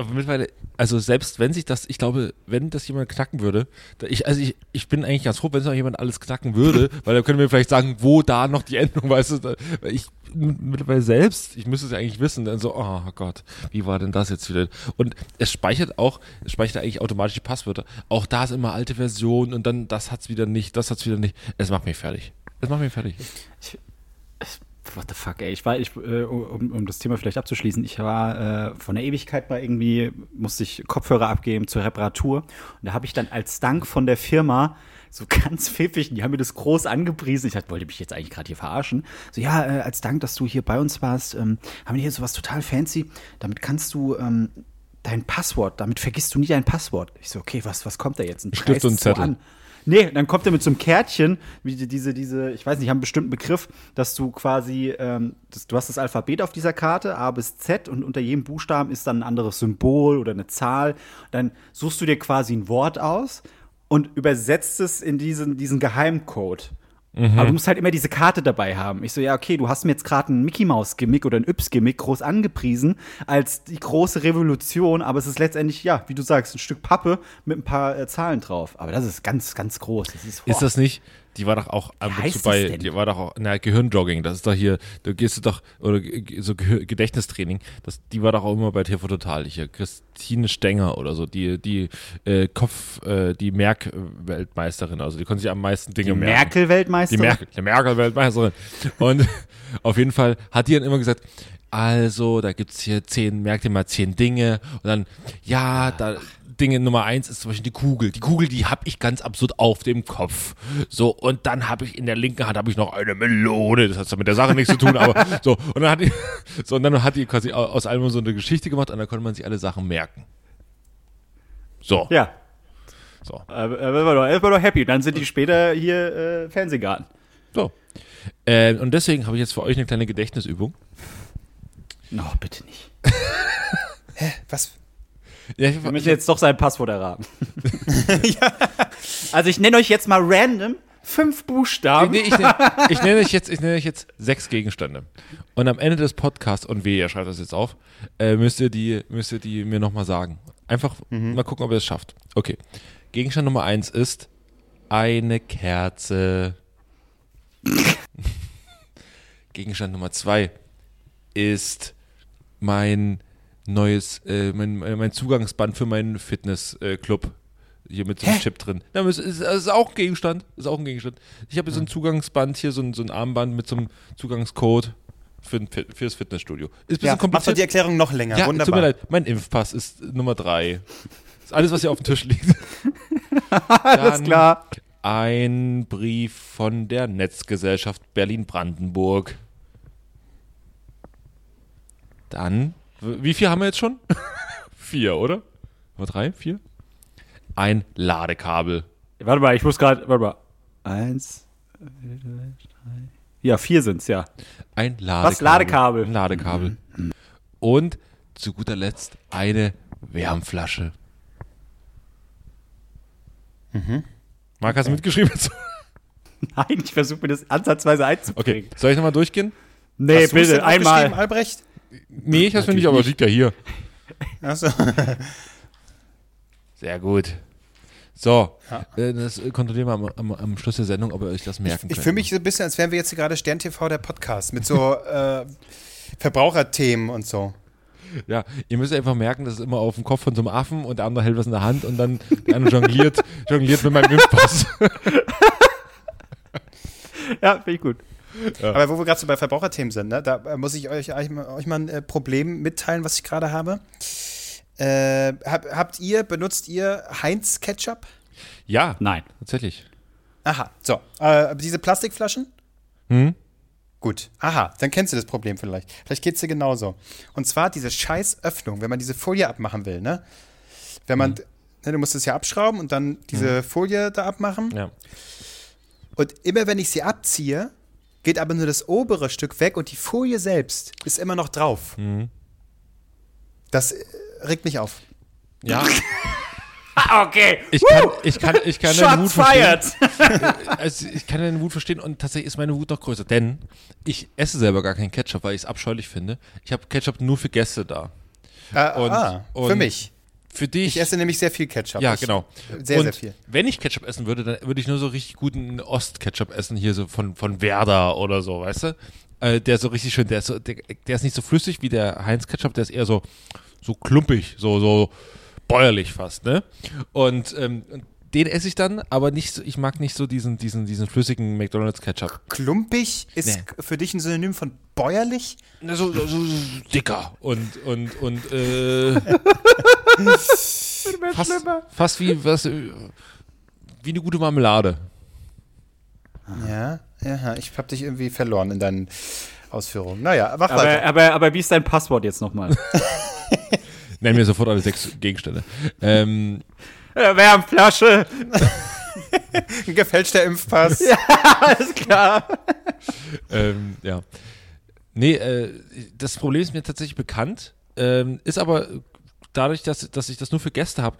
Speaker 3: aber mittlerweile, also selbst wenn sich das, ich glaube, wenn das jemand knacken würde, ich, also ich, ich bin eigentlich ganz froh, wenn es noch jemand alles knacken würde, [LAUGHS] weil dann können wir vielleicht sagen, wo da noch die Endung, [LAUGHS] weißt du, da, weil ich mittlerweile selbst, ich müsste es ja eigentlich wissen, dann so, oh Gott, wie war denn das jetzt wieder? Und es speichert auch, es speichert eigentlich automatisch die Passwörter. Auch da ist immer alte Version und dann das hat's wieder nicht, das hat's wieder nicht. Es macht mich fertig. Es macht mich fertig.
Speaker 1: What the fuck, ey. Ich war, ich, äh, um, um das Thema vielleicht abzuschließen, ich war äh, von der Ewigkeit mal irgendwie, musste ich Kopfhörer abgeben zur Reparatur. Und da habe ich dann als Dank von der Firma so [LAUGHS] ganz pfiffig, die haben mir das groß angepriesen. Ich dachte, wollte mich jetzt eigentlich gerade hier verarschen. So, ja, äh, als Dank, dass du hier bei uns warst, ähm, haben wir hier sowas total fancy. Damit kannst du ähm, dein Passwort, damit vergisst du nie dein Passwort. Ich so, okay, was, was kommt da jetzt? Ein
Speaker 3: Stift und
Speaker 1: so
Speaker 3: Zettel.
Speaker 1: an. Nee, dann kommt er mit so einem Kärtchen, wie die- diese, diese, ich weiß nicht, haben einen bestimmten Begriff, dass du quasi, ähm, das, du hast das Alphabet auf dieser Karte, A bis Z, und unter jedem Buchstaben ist dann ein anderes Symbol oder eine Zahl. Dann suchst du dir quasi ein Wort aus und übersetzt es in diesen, diesen Geheimcode. Aber du musst halt immer diese Karte dabei haben. Ich so, ja, okay, du hast mir jetzt gerade ein Mickey Mouse Gimmick oder ein Yps Gimmick groß angepriesen als die große Revolution, aber es ist letztendlich, ja, wie du sagst, ein Stück Pappe mit ein paar äh, Zahlen drauf. Aber das ist ganz, ganz groß. Das ist,
Speaker 3: Ist das nicht? Die war doch auch ab und zu bei, die war doch auch, na, Gehirnjogging, das ist doch hier, da gehst du doch, oder so Gedächtnistraining, das, die war doch auch immer bei TV Total, hier, Christine Stenger oder so, die, die äh, Kopf, äh, die Merk-Weltmeisterin, also die konnte sich am meisten Dinge
Speaker 1: die
Speaker 3: merken. Die
Speaker 1: Merkel-Weltmeisterin?
Speaker 3: Merkel, die Merkel-Weltmeisterin. Und [LAUGHS] auf jeden Fall hat die dann immer gesagt, also, da gibt's hier zehn, merkt ihr mal zehn Dinge. Und dann, ja, da, Dinge Nummer eins ist zum Beispiel die Kugel. Die Kugel, die habe ich ganz absurd auf dem Kopf. So, und dann habe ich in der linken Hand habe ich noch eine Melone. Das hat zwar mit der Sache nichts zu tun, aber [LAUGHS] so. Und dann hat die, so, und dann hat die quasi au- aus allem so eine Geschichte gemacht und dann konnte man sich alle Sachen merken. So,
Speaker 1: Ja.
Speaker 3: so,
Speaker 1: Äh, äh, war doch, war doch happy. Dann sind die später hier äh, Fernsehgarten.
Speaker 3: so. Äh, und deswegen habe ich jetzt für euch eine kleine Gedächtnisübung.
Speaker 1: No, bitte nicht. [LAUGHS]
Speaker 2: Was?
Speaker 3: Ja, ich,
Speaker 1: Wir müssen jetzt doch sein Passwort erraten. [LAUGHS] [LAUGHS] Also ich nenne euch jetzt mal random fünf Buchstaben.
Speaker 3: Nee, ich, nenne, ich, nenne euch jetzt, ich nenne euch jetzt sechs Gegenstände. Und am Ende des Podcasts, und weh, ihr schreibt das jetzt auf, äh, müsst, ihr die, müsst ihr die mir nochmal sagen. Einfach mal gucken, ob ihr es schafft. Okay. Gegenstand Nummer eins ist eine Kerze. [LAUGHS] Gegenstand Nummer zwei ist mein neues, äh, mein, mein Zugangsband für meinen Fitnessclub. Hier mit so einem Chip drin. Ja, das ist, das ist auch ein Gegenstand. Das ist auch ein Gegenstand. Ich habe hier so ein Zugangsband, hier so ein, so ein Armband mit so einem Zugangscode für, Fit- fürs Fitnessstudio. Ist ein bisschen
Speaker 2: Ja, mach doch
Speaker 3: kompliziert.
Speaker 2: die Erklärung noch länger.
Speaker 3: Ja,
Speaker 2: Wunderbar.
Speaker 3: tut mir leid. Mein Impfpass ist Nummer drei. Das ist alles, was hier auf dem Tisch liegt. [LAUGHS]
Speaker 1: Alles klar.
Speaker 3: Ein Brief von der Netzgesellschaft Berlin-Brandenburg. Dann, wie viel haben wir jetzt schon? [LAUGHS] Vier, oder? Haben wir drei? Vier? Ein Ladekabel.
Speaker 1: Warte mal, ich muss gerade. Warte mal. Eins, zwei, drei. Ja, vier sind's, ja.
Speaker 3: Ein Ladekabel.
Speaker 1: Ladekabel?
Speaker 3: Ein Ladekabel. Und zu guter Letzt eine Wärmflasche. Marc, hast du mitgeschrieben? [LAUGHS]
Speaker 1: Nein, ich versuche mir das ansatzweise einzubringen.
Speaker 3: Okay, soll ich nochmal durchgehen?
Speaker 1: Nee,
Speaker 2: Hast
Speaker 1: bitte, einmal.
Speaker 2: Albrecht?
Speaker 3: Nee, ich hab's mir nicht, aber liegt ja hier.
Speaker 2: Achso.
Speaker 3: Sehr gut. So, äh, das kontrollieren wir am, am, am Schluss der Sendung, ob ihr euch das merken
Speaker 2: Ich
Speaker 3: könnt.
Speaker 2: fühle mich so ein bisschen, als wären wir jetzt hier gerade Stern TV, der Podcast, mit so äh, Verbraucherthemen und so.
Speaker 3: Ja, ihr müsst einfach merken, das ist immer auf dem Kopf von so einem Affen und der andere hält was in der Hand und dann der andere jongliert, [LAUGHS] jongliert mit meinem Impfpass. [LAUGHS]
Speaker 1: Ja, finde ich gut.
Speaker 2: Aber wo wir gerade so bei Verbraucherthemen sind, ne, da äh, muss ich euch, euch, mal- ein äh, Problem mitteilen, was ich gerade habe. Äh, hab, habt ihr, benutzt ihr Heinz Ketchup?
Speaker 3: Ja,
Speaker 1: Nein.
Speaker 3: tatsächlich.
Speaker 2: Aha, so. Äh, diese Plastikflaschen?
Speaker 3: Hm?
Speaker 2: Gut. Aha, dann kennst du das Problem vielleicht. Vielleicht geht es dir genauso. Und zwar diese scheiß Öffnung, wenn man diese Folie abmachen will, ne? Wenn man, ne, du musst es ja abschrauben und dann diese Folie da abmachen.
Speaker 3: Ja.
Speaker 2: Und immer wenn ich sie abziehe, geht aber nur das obere Stück weg und die Folie selbst ist immer noch drauf. Das äh, regt mich auf.
Speaker 3: Ja, [LAUGHS]
Speaker 1: Ah, okay.
Speaker 3: ich kann, ich kann, ich kann deine Wut
Speaker 1: fired.
Speaker 3: verstehen. Also ich kann deine Wut verstehen und tatsächlich ist meine Wut noch größer, denn ich esse selber gar keinen Ketchup, weil ich es abscheulich finde. Ich habe Ketchup nur für Gäste da.
Speaker 2: Äh,
Speaker 3: Und-
Speaker 2: ah, für
Speaker 3: und-
Speaker 2: mich.
Speaker 3: Für dich.
Speaker 2: Ich esse nämlich sehr viel Ketchup.
Speaker 3: Ja,
Speaker 2: Ich-
Speaker 3: genau.
Speaker 2: Sehr,
Speaker 3: und
Speaker 2: sehr viel.
Speaker 3: Wenn ich Ketchup essen würde, dann würde ich nur so richtig guten Ost-Ketchup essen, hier so von, von Werder oder so, weißt du? Äh, der ist so richtig schön, der ist, so, der, der ist nicht so flüssig wie der Heinz-Ketchup, der ist eher so, so klumpig, so, so bäuerlich fast, ne? Und, ähm, den esse ich dann, aber nicht so, ich mag nicht so diesen, diesen, diesen flüssigen McDonalds Ketchup.
Speaker 2: Klumpig ist
Speaker 3: Nee.
Speaker 2: für dich ein Synonym von bäuerlich?
Speaker 3: So, so, so, so dicker und, und, und, äh, [LAUGHS] fast, fast wie, was, wie eine gute Marmelade.
Speaker 2: Ja, ja, ich habe dich irgendwie verloren in deinen Ausführungen. Naja, mach
Speaker 1: Aber,
Speaker 2: weiter.
Speaker 1: aber, aber wie ist dein Passwort jetzt nochmal? [LAUGHS]
Speaker 3: Nenn mir sofort alle sechs Gegenstände. Ähm,
Speaker 1: äh, Wärmflasche. [LAUGHS]
Speaker 2: Ein gefälschter Impfpass. [LAUGHS]
Speaker 1: Alles klar.
Speaker 3: ähm, ja. Nee, äh, das Problem ist mir tatsächlich bekannt, ähm, ist aber dadurch, dass, dass ich das nur für Gäste habe,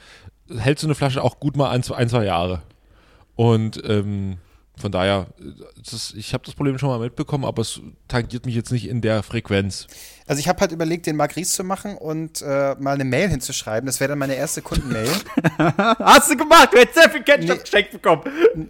Speaker 3: hält so eine Flasche auch gut mal ein, zwei- ein zwei Jahre. Und ähm, von daher, äh, das, ich habe das Problem schon mal mitbekommen, aber es tangiert mich jetzt nicht in der Frequenz.
Speaker 2: Also ich habe halt überlegt, den Marc Ries zu machen und äh, mal eine Mail hinzuschreiben. Das wäre dann meine erste Kundenmail. [LAUGHS]
Speaker 1: Hast du gemacht? Du hättest sehr viel Ketchup
Speaker 2: Nee.
Speaker 1: geschenkt bekommen.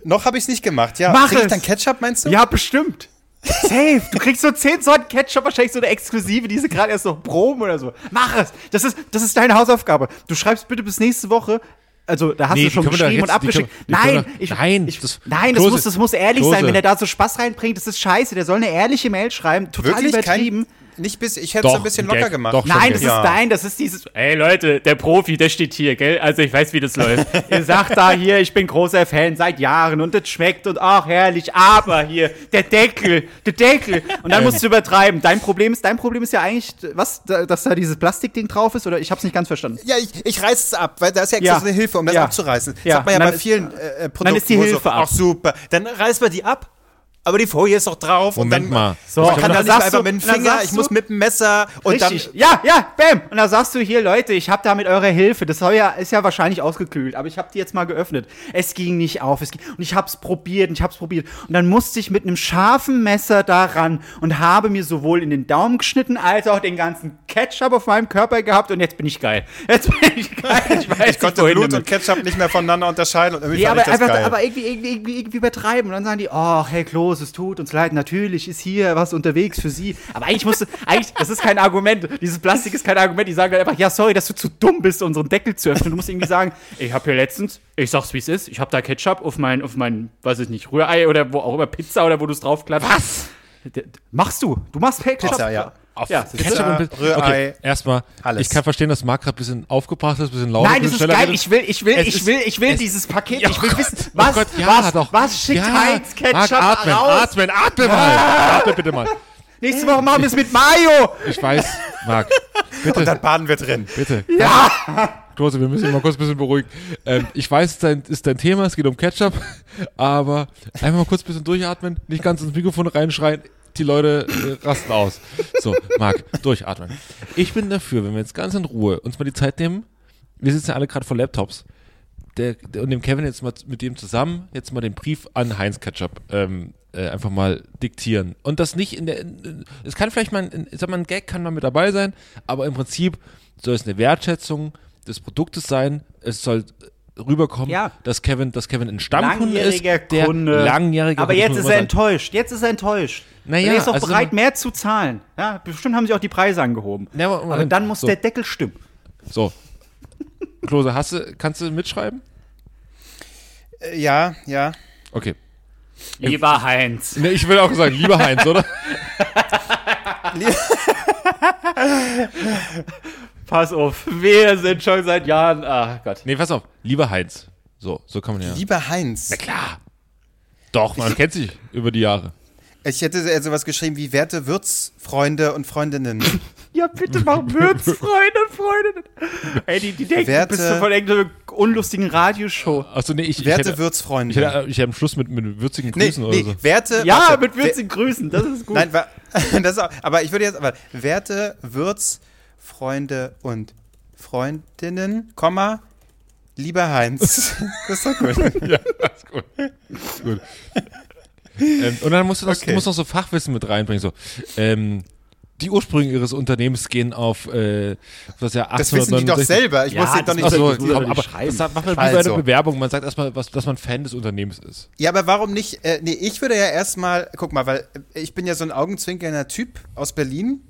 Speaker 2: Noch habe ich es nicht gemacht. Ja,
Speaker 1: Mach
Speaker 2: krieg ich
Speaker 1: es.
Speaker 2: dann Ketchup, meinst du?
Speaker 1: Ja, bestimmt. Safe. Du kriegst so 10 Sorten Ketchup, wahrscheinlich so eine exklusive, die sie gerade erst noch proben oder so. Mach es. Das ist, das ist deine Hausaufgabe. Du schreibst bitte bis nächste Woche. Also, da hast
Speaker 3: Nee,
Speaker 1: du schon
Speaker 3: können
Speaker 1: geschrieben und
Speaker 3: jetzt- die
Speaker 1: abgeschickt.
Speaker 3: können- können
Speaker 1: Nein,
Speaker 3: doch-
Speaker 1: ich,
Speaker 3: nein,
Speaker 1: ich,
Speaker 3: das-
Speaker 1: nein, das
Speaker 3: Klose,
Speaker 1: muss, das muss ehrlich
Speaker 3: Klose.
Speaker 1: sein. Wenn er da so Spaß reinbringt, das ist scheiße. Der soll eine ehrliche Mail schreiben. Total
Speaker 2: Wirklich
Speaker 1: übertrieben.
Speaker 2: kein. Nicht bis. Ich hätte es ein bisschen
Speaker 3: ein Gag.
Speaker 2: locker gemacht.
Speaker 3: Doch,
Speaker 1: Nein, das
Speaker 2: Ja.
Speaker 1: ist dein, das ist dieses. Ey Leute, der Profi, der steht hier, gell? Also ich weiß, wie das läuft. [LAUGHS] Ihr sagt da hier, ich bin großer Fan seit Jahren und das schmeckt und ach herrlich, aber hier, der Deckel, der Deckel. Und dann musst du übertreiben. Dein Problem ist, dein Problem ist ja eigentlich, was, da- dass da dieses Plastikding drauf ist, oder ich hab's nicht ganz verstanden.
Speaker 2: Ja, ich, ich reiß es ab, weil da ist ja extra
Speaker 1: Ja.
Speaker 2: so eine Hilfe, um das
Speaker 1: Ja.
Speaker 2: abzureißen. Das
Speaker 1: Ja.
Speaker 2: hat man ja bei
Speaker 1: ist-
Speaker 2: vielen äh, äh, Produkten.
Speaker 1: dann ist die Hilfe
Speaker 2: so,
Speaker 1: ab.
Speaker 2: Ach super, dann reißt man die ab, aber die Folie ist doch drauf.
Speaker 3: Moment
Speaker 2: und dann,
Speaker 3: mal.
Speaker 1: So,
Speaker 2: man kann
Speaker 1: dann
Speaker 2: doch nicht einfach
Speaker 1: du-
Speaker 2: mit dem
Speaker 1: dann
Speaker 2: Finger, ich muss mit dem Messer und
Speaker 1: Richtig. ja, ja, bam. Und da sagst du hier, Leute, ich habe da mit eurer Hilfe, das ja, ist ja wahrscheinlich ausgekühlt, aber ich habe die jetzt mal geöffnet. Es ging nicht auf. Es ging, und ich habe es probiert und ich habe es probiert. Und dann musste ich mit einem scharfen Messer da ran und habe mir sowohl in den Daumen geschnitten, als auch den ganzen Ketchup auf meinem Körper gehabt. Und jetzt bin ich geil. Jetzt bin ich geil. [LAUGHS] Ich, weiß
Speaker 2: ich konnte Blut
Speaker 1: damit.
Speaker 2: und Ketchup nicht mehr voneinander unterscheiden und irgendwie
Speaker 1: Nee,
Speaker 2: fand
Speaker 1: aber,
Speaker 2: ich das
Speaker 1: einfach,
Speaker 2: geil.
Speaker 1: aber irgendwie, irgendwie, irgendwie, irgendwie übertreiben. Und dann sagen die, oh, Herr Kloß, es tut uns leid, natürlich ist hier was unterwegs für Sie. Aber eigentlich musst du, eigentlich, das ist kein Argument. Dieses Plastik ist kein Argument. Die sagen dann einfach, ja, sorry, dass du zu dumm bist, unseren Deckel zu öffnen. Du musst irgendwie sagen, ich habe hier letztens, ich sag's wie es ist, ich habe da Ketchup auf mein, auf mein, weiß ich nicht, Rührei oder wo auch immer, Pizza oder wo du es draufklappst. Was? Machst du? Du machst Ketchup?
Speaker 2: Pizza, ja.
Speaker 3: Auf
Speaker 1: Ja,
Speaker 3: Ketchup und.
Speaker 2: Rührei,
Speaker 3: Okay, erstmal,
Speaker 2: alles.
Speaker 3: ich kann verstehen, dass Marc gerade ein bisschen aufgebracht ist, ein bisschen lauter.
Speaker 1: Nein,
Speaker 3: ein
Speaker 1: das ist geil. Ich will, ich will,
Speaker 3: Es
Speaker 1: ich will, ich will
Speaker 3: es-
Speaker 1: dieses Paket. Ich will wissen, was,
Speaker 3: oh Gott, ja,
Speaker 1: was,
Speaker 3: doch.
Speaker 1: was schickt
Speaker 3: ja,
Speaker 1: Heinz Ketchup
Speaker 3: Marc, atmen,
Speaker 1: raus?
Speaker 3: atmen, atmen mal. Atme bitte mal.
Speaker 1: Nächste Woche machen wir es mit Mayo.
Speaker 3: Ich weiß, Marc,
Speaker 2: und dann baden wir drin.
Speaker 3: bitte. Ja. Klose, wir müssen ihn mal kurz ein bisschen beruhigen. Ähm, ich weiß, es ist dein, ist dein Thema, es geht um Ketchup, aber einfach mal kurz ein bisschen durchatmen, nicht ganz ins Mikrofon reinschreien, die Leute äh, rasten aus. So, Marc, durchatmen. Ich bin dafür, wenn wir jetzt ganz in Ruhe uns mal die Zeit nehmen, wir sitzen ja alle gerade vor Laptops, der, der, und dem Kevin jetzt mal mit dem zusammen jetzt mal den Brief an Heinz Ketchup ähm, äh, einfach mal diktieren. Und das nicht in der, es kann vielleicht mal, ein, sag mal, ein Gag kann mal mit dabei sein, aber im Prinzip soll es eine Wertschätzung des Produktes sein. Es soll rüberkommen,
Speaker 1: Ja.
Speaker 3: dass Kevin, dass Kevin ein Stammkunde ist, der
Speaker 1: Kunde.
Speaker 3: langjähriger
Speaker 1: Aber jetzt ist er
Speaker 3: sagen.
Speaker 1: enttäuscht. Jetzt ist er enttäuscht.
Speaker 3: Naja,
Speaker 1: er ist auch
Speaker 3: also
Speaker 1: bereit, mehr zu zahlen. Ja, bestimmt haben sie auch die Preise angehoben.
Speaker 3: Ja, aber-
Speaker 1: aber
Speaker 3: Moment.
Speaker 1: dann muss
Speaker 3: So.
Speaker 1: der Deckel stimmen.
Speaker 3: So. [LAUGHS] Klose, hast du, kannst du mitschreiben?
Speaker 2: Äh, Ja, ja.
Speaker 3: Okay.
Speaker 1: Lieber Heinz.
Speaker 3: Ne, ich will auch sagen, lieber Heinz, oder? [LAUGHS] [LAUGHS]
Speaker 1: Pass auf. Wir sind schon seit Jahren. Ach Gott.
Speaker 3: Nee, pass auf, lieber Heinz. So, so kann man ja.
Speaker 2: Lieber Heinz.
Speaker 3: Na klar. Doch, man kennt sich über die Jahre.
Speaker 2: Ich hätte eher sowas geschrieben wie werte Würzfreunde und Freundinnen. [LAUGHS]
Speaker 1: Ja, bitte mach Würz, Freunde und Freundinnen. Ey, die, die denken,
Speaker 2: Werte-
Speaker 1: du bist so von irgendeiner unlustigen Radioshow.
Speaker 3: Achso, nee, ich, ich
Speaker 2: Werte
Speaker 3: hätte,
Speaker 2: Würzfreunde.
Speaker 3: ich hätte, ich hätte am Schluss mit, mit würzigen Grüßen
Speaker 2: nee,
Speaker 3: oder so.
Speaker 2: werte.
Speaker 1: Ja,
Speaker 2: warte,
Speaker 1: mit würzigen Grüßen. Das ist gut.
Speaker 2: Nein, wa- [LAUGHS] das ist auch, aber ich würde jetzt, aber werte Würzfreunde und Freundinnen, Komma, lieber Heinz. [LAUGHS] das ist doch gut.
Speaker 3: Ja, gut. Ist gut. ähm, und dann musst du, das,
Speaker 2: Okay.
Speaker 3: du musst noch so Fachwissen mit reinbringen. So, ähm, die Ursprünge ihres Unternehmens gehen auf äh, was ja 1869.
Speaker 2: Das wissen die doch selber. Ich
Speaker 1: Ja,
Speaker 2: muss dir doch
Speaker 1: das
Speaker 2: nicht
Speaker 1: das muss er
Speaker 3: komm, aber
Speaker 1: schreiben.
Speaker 3: das macht man wie bei einer
Speaker 2: Also.
Speaker 3: Bewerbung. Man sagt erstmal, was, dass man Fan des Unternehmens ist.
Speaker 2: Ja, aber warum nicht? Äh, nee, ich würde ja erstmal, guck mal, weil äh, ich bin ja so ein augenzwinkernder Typ aus Berlin.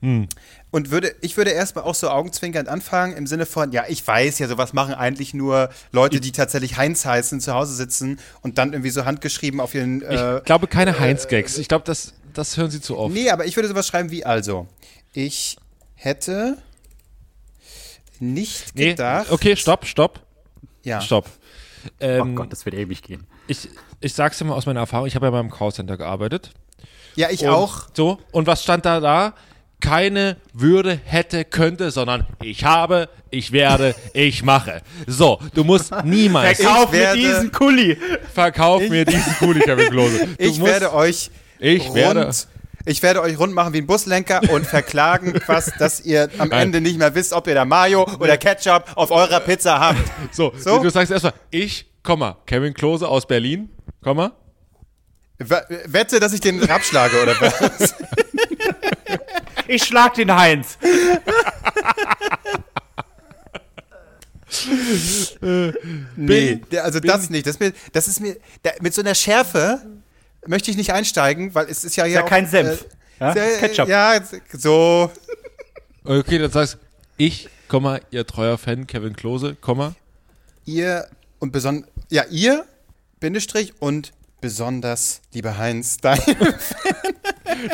Speaker 2: Und würde, ich würde erstmal auch so augenzwinkernd anfangen, im Sinne von, ja, ich weiß ja, sowas machen eigentlich nur Leute, die tatsächlich Heinz heißen, zu Hause sitzen und dann irgendwie so handgeschrieben auf ihren.
Speaker 3: Ich
Speaker 2: Äh,
Speaker 3: glaube, keine Heinz-Gags. Ich glaube, das, das hören sie zu oft.
Speaker 2: nee, aber ich würde sowas schreiben wie also. Ich hätte nicht
Speaker 3: Nee,
Speaker 2: gedacht.
Speaker 3: okay, stopp, stopp,
Speaker 2: Ja.
Speaker 3: stopp.
Speaker 1: Oh
Speaker 3: Ähm,
Speaker 1: Gott, das wird ewig gehen.
Speaker 3: ich, ich sag's dir mal aus meiner Erfahrung, ich habe ja beim Callcenter gearbeitet.
Speaker 2: Ja, ich
Speaker 3: Und
Speaker 2: auch.
Speaker 3: So, und was stand da da? Keine würde, hätte, könnte, sondern ich habe, ich werde, ich mache. So, du musst [LAUGHS] niemals
Speaker 1: Verkauf mir diesen Kuli.
Speaker 3: verkauf mir [LAUGHS] diesen Kuli, Kevin Klose. Du
Speaker 2: Ich
Speaker 3: musst,
Speaker 2: werde euch
Speaker 3: ich
Speaker 2: rund,
Speaker 3: werde,
Speaker 2: ich werde euch rund machen wie ein Buslenker und verklagen, [LAUGHS] was, dass ihr am Ende nicht mehr wisst, ob ihr da Mayo oder Ketchup auf eurer Pizza habt.
Speaker 3: so,
Speaker 2: So?
Speaker 3: du sagst erstmal, ich, Komma, Kevin Klose aus Berlin, Komma,
Speaker 2: Wette, dass ich den abschlage oder was?
Speaker 1: Ich schlag den Heinz. [LAUGHS]
Speaker 2: Nee, der, also das nicht. Das, ist mir, das ist mir, da, mit so einer Schärfe möchte ich nicht einsteigen, weil es ist ja,
Speaker 1: ja
Speaker 2: auch,
Speaker 1: kein Senf. Ja,
Speaker 2: sehr-
Speaker 1: ist Ketchup.
Speaker 2: Ja, so.
Speaker 3: okay, dann sagst ich, Komma, ihr treuer Fan Kevin Klose, Komma,
Speaker 2: Ihr und besonders, ja, ihr, Bindestrich und besonders, lieber Heinz, dein. [LAUGHS]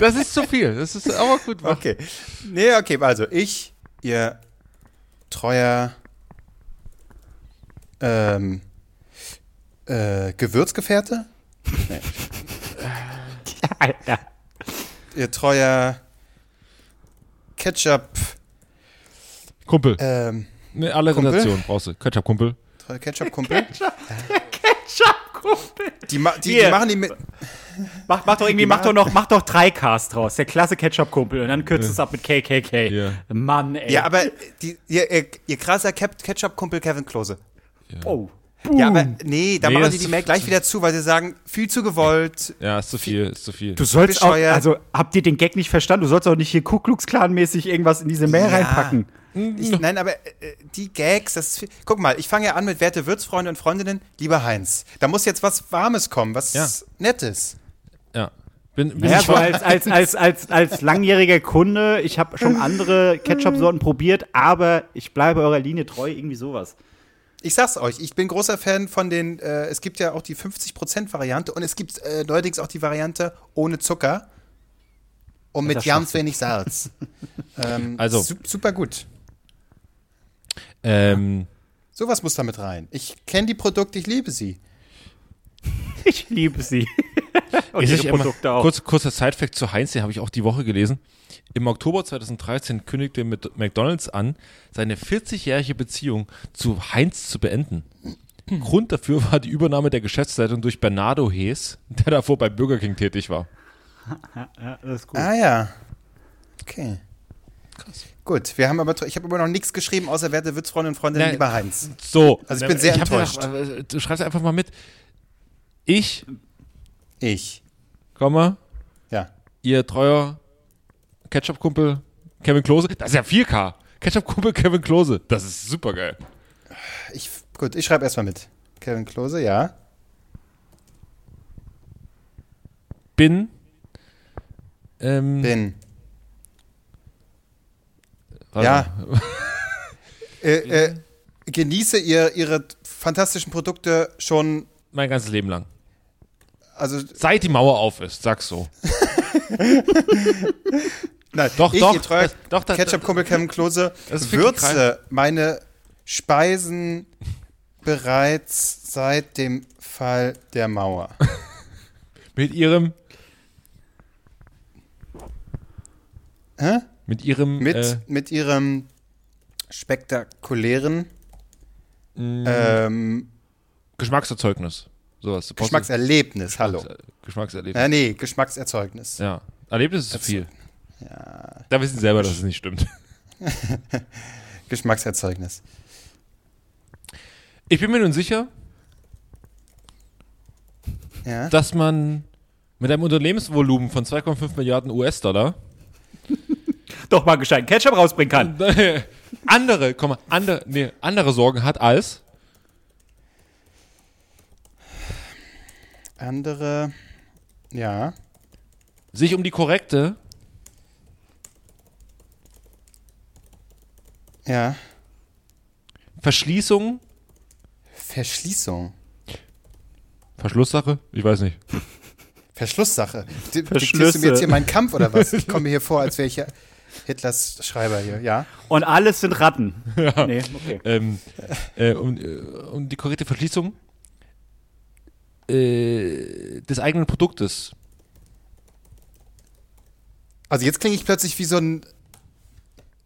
Speaker 3: das ist zu viel, das ist aber gut. mach.
Speaker 2: Okay. Nee, okay, also ich, ihr treuer ähm, äh, Gewürzgefährte,
Speaker 1: Alter.
Speaker 2: ihr treuer Ketchup,
Speaker 3: Kumpel,
Speaker 2: ähm,
Speaker 3: ne, alle
Speaker 2: Kumpel?
Speaker 3: Relationen brauchst du. Ketchup-Kumpel.
Speaker 2: treuer Ketchup-Kumpel. [LAUGHS]
Speaker 1: Ketchup-Kumpel.
Speaker 2: Die, ma die, die machen die mit.
Speaker 1: Mach, mach doch irgendwie, mach doch noch, mach doch drei Cast draus. Der klasse Ketchup-Kumpel. Und dann kürzt es ab mit KKK.
Speaker 3: Ja.
Speaker 1: Mann, ey.
Speaker 2: Ja, aber die, ihr, ihr, ihr krasser Ketchup-Kumpel Kevin Klose.
Speaker 1: oh.
Speaker 2: Ja, aber nee, da
Speaker 3: Nee,
Speaker 2: machen
Speaker 3: das
Speaker 2: die Mail gleich wieder zu, weil sie sagen, viel zu gewollt.
Speaker 3: Ja, ist zu viel, ist zu viel.
Speaker 1: Du sollst auch, also habt ihr den Gag nicht verstanden? Du sollst auch nicht hier Ku Klux Klan-mäßig irgendwas in diese Mail
Speaker 2: Ja.
Speaker 1: reinpacken.
Speaker 2: Ich, nein, aber äh, die Gags, das ist viel. Guck mal, ich fange ja an mit werte Würzfreunde und Freundinnen, lieber Heinz. Da muss jetzt was Warmes kommen, was
Speaker 3: Ja.
Speaker 2: Nettes.
Speaker 3: Ja. Bin, bin
Speaker 1: Ja,
Speaker 3: ich
Speaker 1: so als, als, als, als, als langjähriger Kunde, ich habe schon [LAUGHS] andere Ketchup-Sorten probiert, aber ich bleibe eurer Linie treu, irgendwie sowas.
Speaker 2: Ich sag's euch, ich bin großer Fan von den, äh, es gibt ja auch die 50%-Variante und es gibt äh, neuerdings auch die Variante ohne Zucker und mit
Speaker 1: ist
Speaker 2: ganz wenig Salz. [LAUGHS] ähm,
Speaker 3: Also.
Speaker 2: su super gut.
Speaker 3: ähm,
Speaker 2: Sowas muss da mit rein. Ich kenne die Produkte, ich liebe sie.
Speaker 1: Ich liebe sie. [LAUGHS] Und
Speaker 3: ich
Speaker 1: ihre
Speaker 3: sag immer,
Speaker 1: Produkte auch.
Speaker 3: Kurz, kurzer Sidefact zu Heinz, den habe ich auch die Woche gelesen. Im Oktober 2013 kündigte mit McDonalds an, seine 40-jährige Beziehung zu Heinz zu beenden. Grund dafür war die Übernahme der Geschäftsleitung durch Bernardo Hees, der davor bei Burger King tätig war.
Speaker 1: ja, das ist gut.
Speaker 2: Ah ja. Okay. Krass. Gut, wir haben aber, ich habe aber noch nichts geschrieben, außer werte Witzfreunde und Freundinnen, lieber Heinz.
Speaker 3: So.
Speaker 2: Also ich bin sehr
Speaker 3: ja
Speaker 2: enttäuscht.
Speaker 3: noch- äh, du schreibst einfach mal mit. Ich,
Speaker 2: Ich.
Speaker 3: Komma,
Speaker 2: Ja.
Speaker 3: ihr treuer Ketchup-Kumpel Kevin Klose. Das ist ja 4K. Ketchup-Kumpel Kevin Klose. Das ist super geil.
Speaker 2: Ich, gut, ich schreibe erstmal mit. Kevin Klose, ja.
Speaker 3: Bin. Ähm,
Speaker 2: Bin.
Speaker 3: warte
Speaker 2: Ja.
Speaker 3: mal. [LAUGHS]
Speaker 2: Äh, äh, genieße ihr, ihre fantastischen Produkte schon,
Speaker 3: Mein ganzes Leben lang.
Speaker 2: Also
Speaker 3: Seit die Mauer auf ist, sag's so. [LAUGHS]
Speaker 2: nein,
Speaker 3: Doch,
Speaker 2: ich,
Speaker 3: doch,
Speaker 2: ihr treuer
Speaker 3: doch, das-
Speaker 2: Ketchup-Kumpel Kevin Klose, [LAUGHS] würze meine Speisen bereits seit dem Fall der Mauer. [LAUGHS]
Speaker 3: Mit ihrem.
Speaker 2: Hä?
Speaker 3: Mit ihrem.
Speaker 2: Mit,
Speaker 3: Äh,
Speaker 2: mit ihrem spektakulären
Speaker 3: Mm.
Speaker 2: ähm,
Speaker 3: Geschmackserzeugnis. Sowas.
Speaker 2: Geschmackserlebnis, hallo.
Speaker 3: Geschmackserlebnis.
Speaker 2: Ja, nee, Geschmackserzeugnis.
Speaker 3: Ja. Erlebnis ist zu viel. Da wissen sie selber, dass es nicht stimmt. [LAUGHS]
Speaker 2: Geschmackserzeugnis.
Speaker 3: Ich bin mir nun sicher,
Speaker 2: Ja.
Speaker 3: dass man mit einem Unternehmensvolumen von 2,5 Milliarden US-Dollar [LAUGHS]
Speaker 1: Doch mal gescheit Ketchup rausbringen kann. [LAUGHS]
Speaker 3: andere, komm mal, andere, nee, andere Sorgen hat als
Speaker 2: Andere, ja.
Speaker 3: sich um die korrekte
Speaker 2: Ja.
Speaker 3: Verschließung,
Speaker 2: Verschließung.
Speaker 3: Verschlusssache, ich weiß nicht.
Speaker 2: Verschlusssache. Diktierst du
Speaker 1: Verschlüsse.
Speaker 2: mir jetzt hier meinen Kampf oder was? Ich komme mir hier vor, als wäre ich ja Hitlers Schreiber hier, ja?
Speaker 1: Und alles sind Ratten. [LAUGHS] Ja. Nee, okay.
Speaker 3: Ähm, äh, um, äh, um die korrekte Verschließung äh, des eigenen Produktes.
Speaker 2: Also jetzt klinge ich plötzlich wie so ein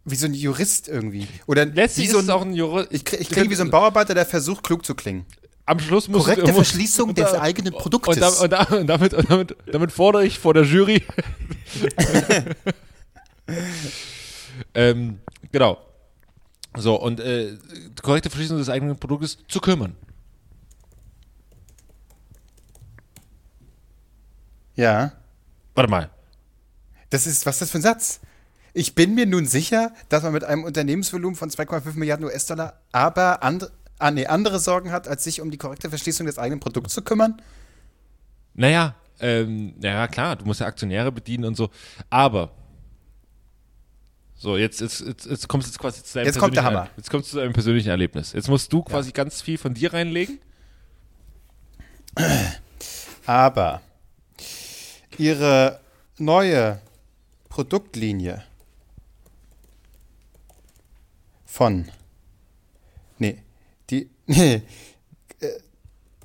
Speaker 2: wie so ein Jurist irgendwie. Oder
Speaker 3: Letztlich
Speaker 2: wie so
Speaker 3: ist es
Speaker 2: ein,
Speaker 3: auch ein Jurist.
Speaker 2: ich, klinge- ich klinge wie so ein Bauarbeiter, der versucht, klug zu klingen.
Speaker 3: Am Schluss muss
Speaker 2: Korrekte
Speaker 3: muss-
Speaker 2: Verschließung des [LAUGHS]
Speaker 3: da-
Speaker 2: eigenen Produktes.
Speaker 3: und, da, und damit, und damit, damit fordere ich vor der Jury. [LAUGHS] ähm, genau. So, und äh, die korrekte Verschließung des eigenen Produktes zu kümmern.
Speaker 2: Ja.
Speaker 3: Warte mal.
Speaker 2: Das ist, was ist das für ein Satz? Ich bin mir nun sicher, dass man mit einem Unternehmensvolumen von 2,5 Milliarden US-Dollar aber and, ah, nee, andere Sorgen hat, als sich um die korrekte Verschließung des eigenen Produkts zu kümmern.
Speaker 3: Naja, ähm, naja, klar, du musst ja Aktionäre bedienen und so. Aber. So, jetzt, jetzt, jetzt, jetzt kommst du jetzt quasi zu deinem
Speaker 2: Jetzt kommt der Hammer.
Speaker 3: Jetzt kommst du zu deinem persönlichen Erlebnis. Jetzt musst du quasi ganz viel von dir reinlegen.
Speaker 2: Aber ihre neue Produktlinie von nee, die [LAUGHS] nee, äh,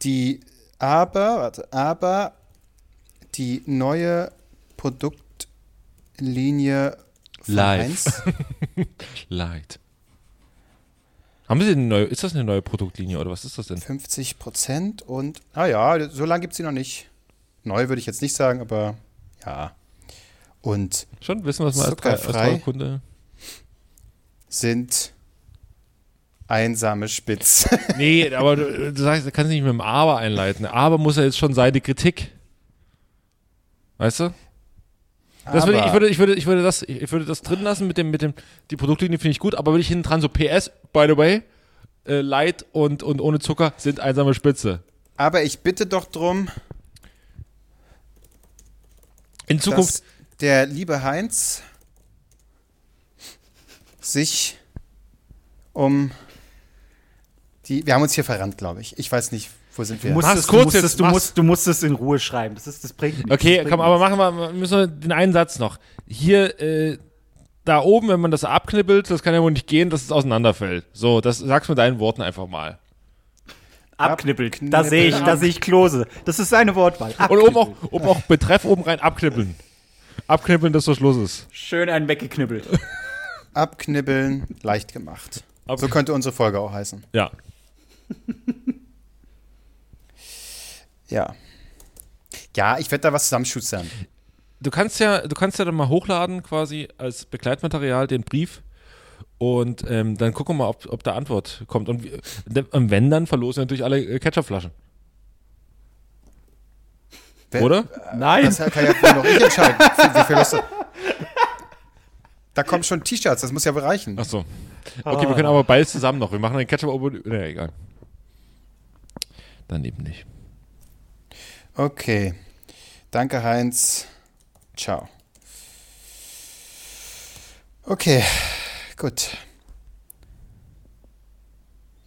Speaker 2: die aber warte, aber die neue Produktlinie von
Speaker 3: Live. [LAUGHS] Light. Haben Sie eine neue, ist das eine neue Produktlinie oder was ist das denn?
Speaker 2: 50 Prozent und ah ja, so lange gibt es sie noch nicht. Neu würde ich jetzt nicht sagen, aber ja. Und
Speaker 3: Schon? Wissen wir was mal als, als
Speaker 2: Zuckerfrei.
Speaker 3: neuer Kunde?
Speaker 2: sind einsame Spitz. [LAUGHS]
Speaker 3: Nee, aber du, du sagst, du kannst nicht mit dem Aber einleiten. Aber muss ja jetzt schon sein, die Kritik. Weißt du? Das würde, ich, würde, ich, würde, ich, würde das, ich würde das drin lassen mit dem, mit dem, die Produktlinie finde ich gut, aber würde ich hinten dran so PS, by the way, äh, Light und, und ohne Zucker sind einsame Spitze.
Speaker 2: Aber ich bitte doch drum,
Speaker 3: In Zukunft,
Speaker 2: dass der liebe Heinz sich um die. Wir haben uns hier verrannt, glaube ich. Ich weiß nicht, wo sind wir?
Speaker 1: Du
Speaker 3: Mach's
Speaker 1: musstest,
Speaker 3: kurz
Speaker 1: du, musstest,
Speaker 3: jetzt,
Speaker 1: du, musst, du musst es in Ruhe schreiben. Das, ist, das bringt nichts.
Speaker 3: okay,
Speaker 1: bringt
Speaker 3: komm, aber
Speaker 1: nichts.
Speaker 3: machen wir, müssen wir den einen Satz noch. Hier, äh, da oben, wenn man das abknippelt, das kann ja wohl nicht gehen, dass es auseinanderfällt. So, das sagst du mit deinen Worten einfach mal.
Speaker 1: Abknippelt. Da sehe ich, da sehe ich Klose. Das ist seine Wortwahl.
Speaker 3: Und oben auch, oben auch Betreff oben rein abknippeln. Abknippeln, dass so Schluss ist.
Speaker 1: Schön einen weggeknippelt. [LAUGHS]
Speaker 2: Abknibbeln, leicht gemacht.
Speaker 3: Ab-
Speaker 2: So könnte unsere Folge auch heißen.
Speaker 3: Ja. [LAUGHS]
Speaker 2: Ja. Ja, ich werde da was zusammenschustern.
Speaker 3: Du kannst ja, du kannst ja dann mal hochladen quasi als Begleitmaterial den Brief und ähm, dann gucken wir mal, ob, ob da Antwort kommt. Und, wir- und wenn, dann verlosen wir natürlich alle äh, Ketchupflaschen.
Speaker 2: Wer-
Speaker 3: Oder?
Speaker 1: Nein.
Speaker 2: Das kann ja wohl noch ich entscheiden. Wie, wie viel Lust da kommen schon T-Shirts, das muss ja bereichen.
Speaker 3: Ach so. Okay, wir können aber beides zusammen noch. Wir machen einen Ketchup oben. Nee, egal. Dann eben nicht.
Speaker 2: Okay. Danke, Heinz. Ciao. Okay, gut.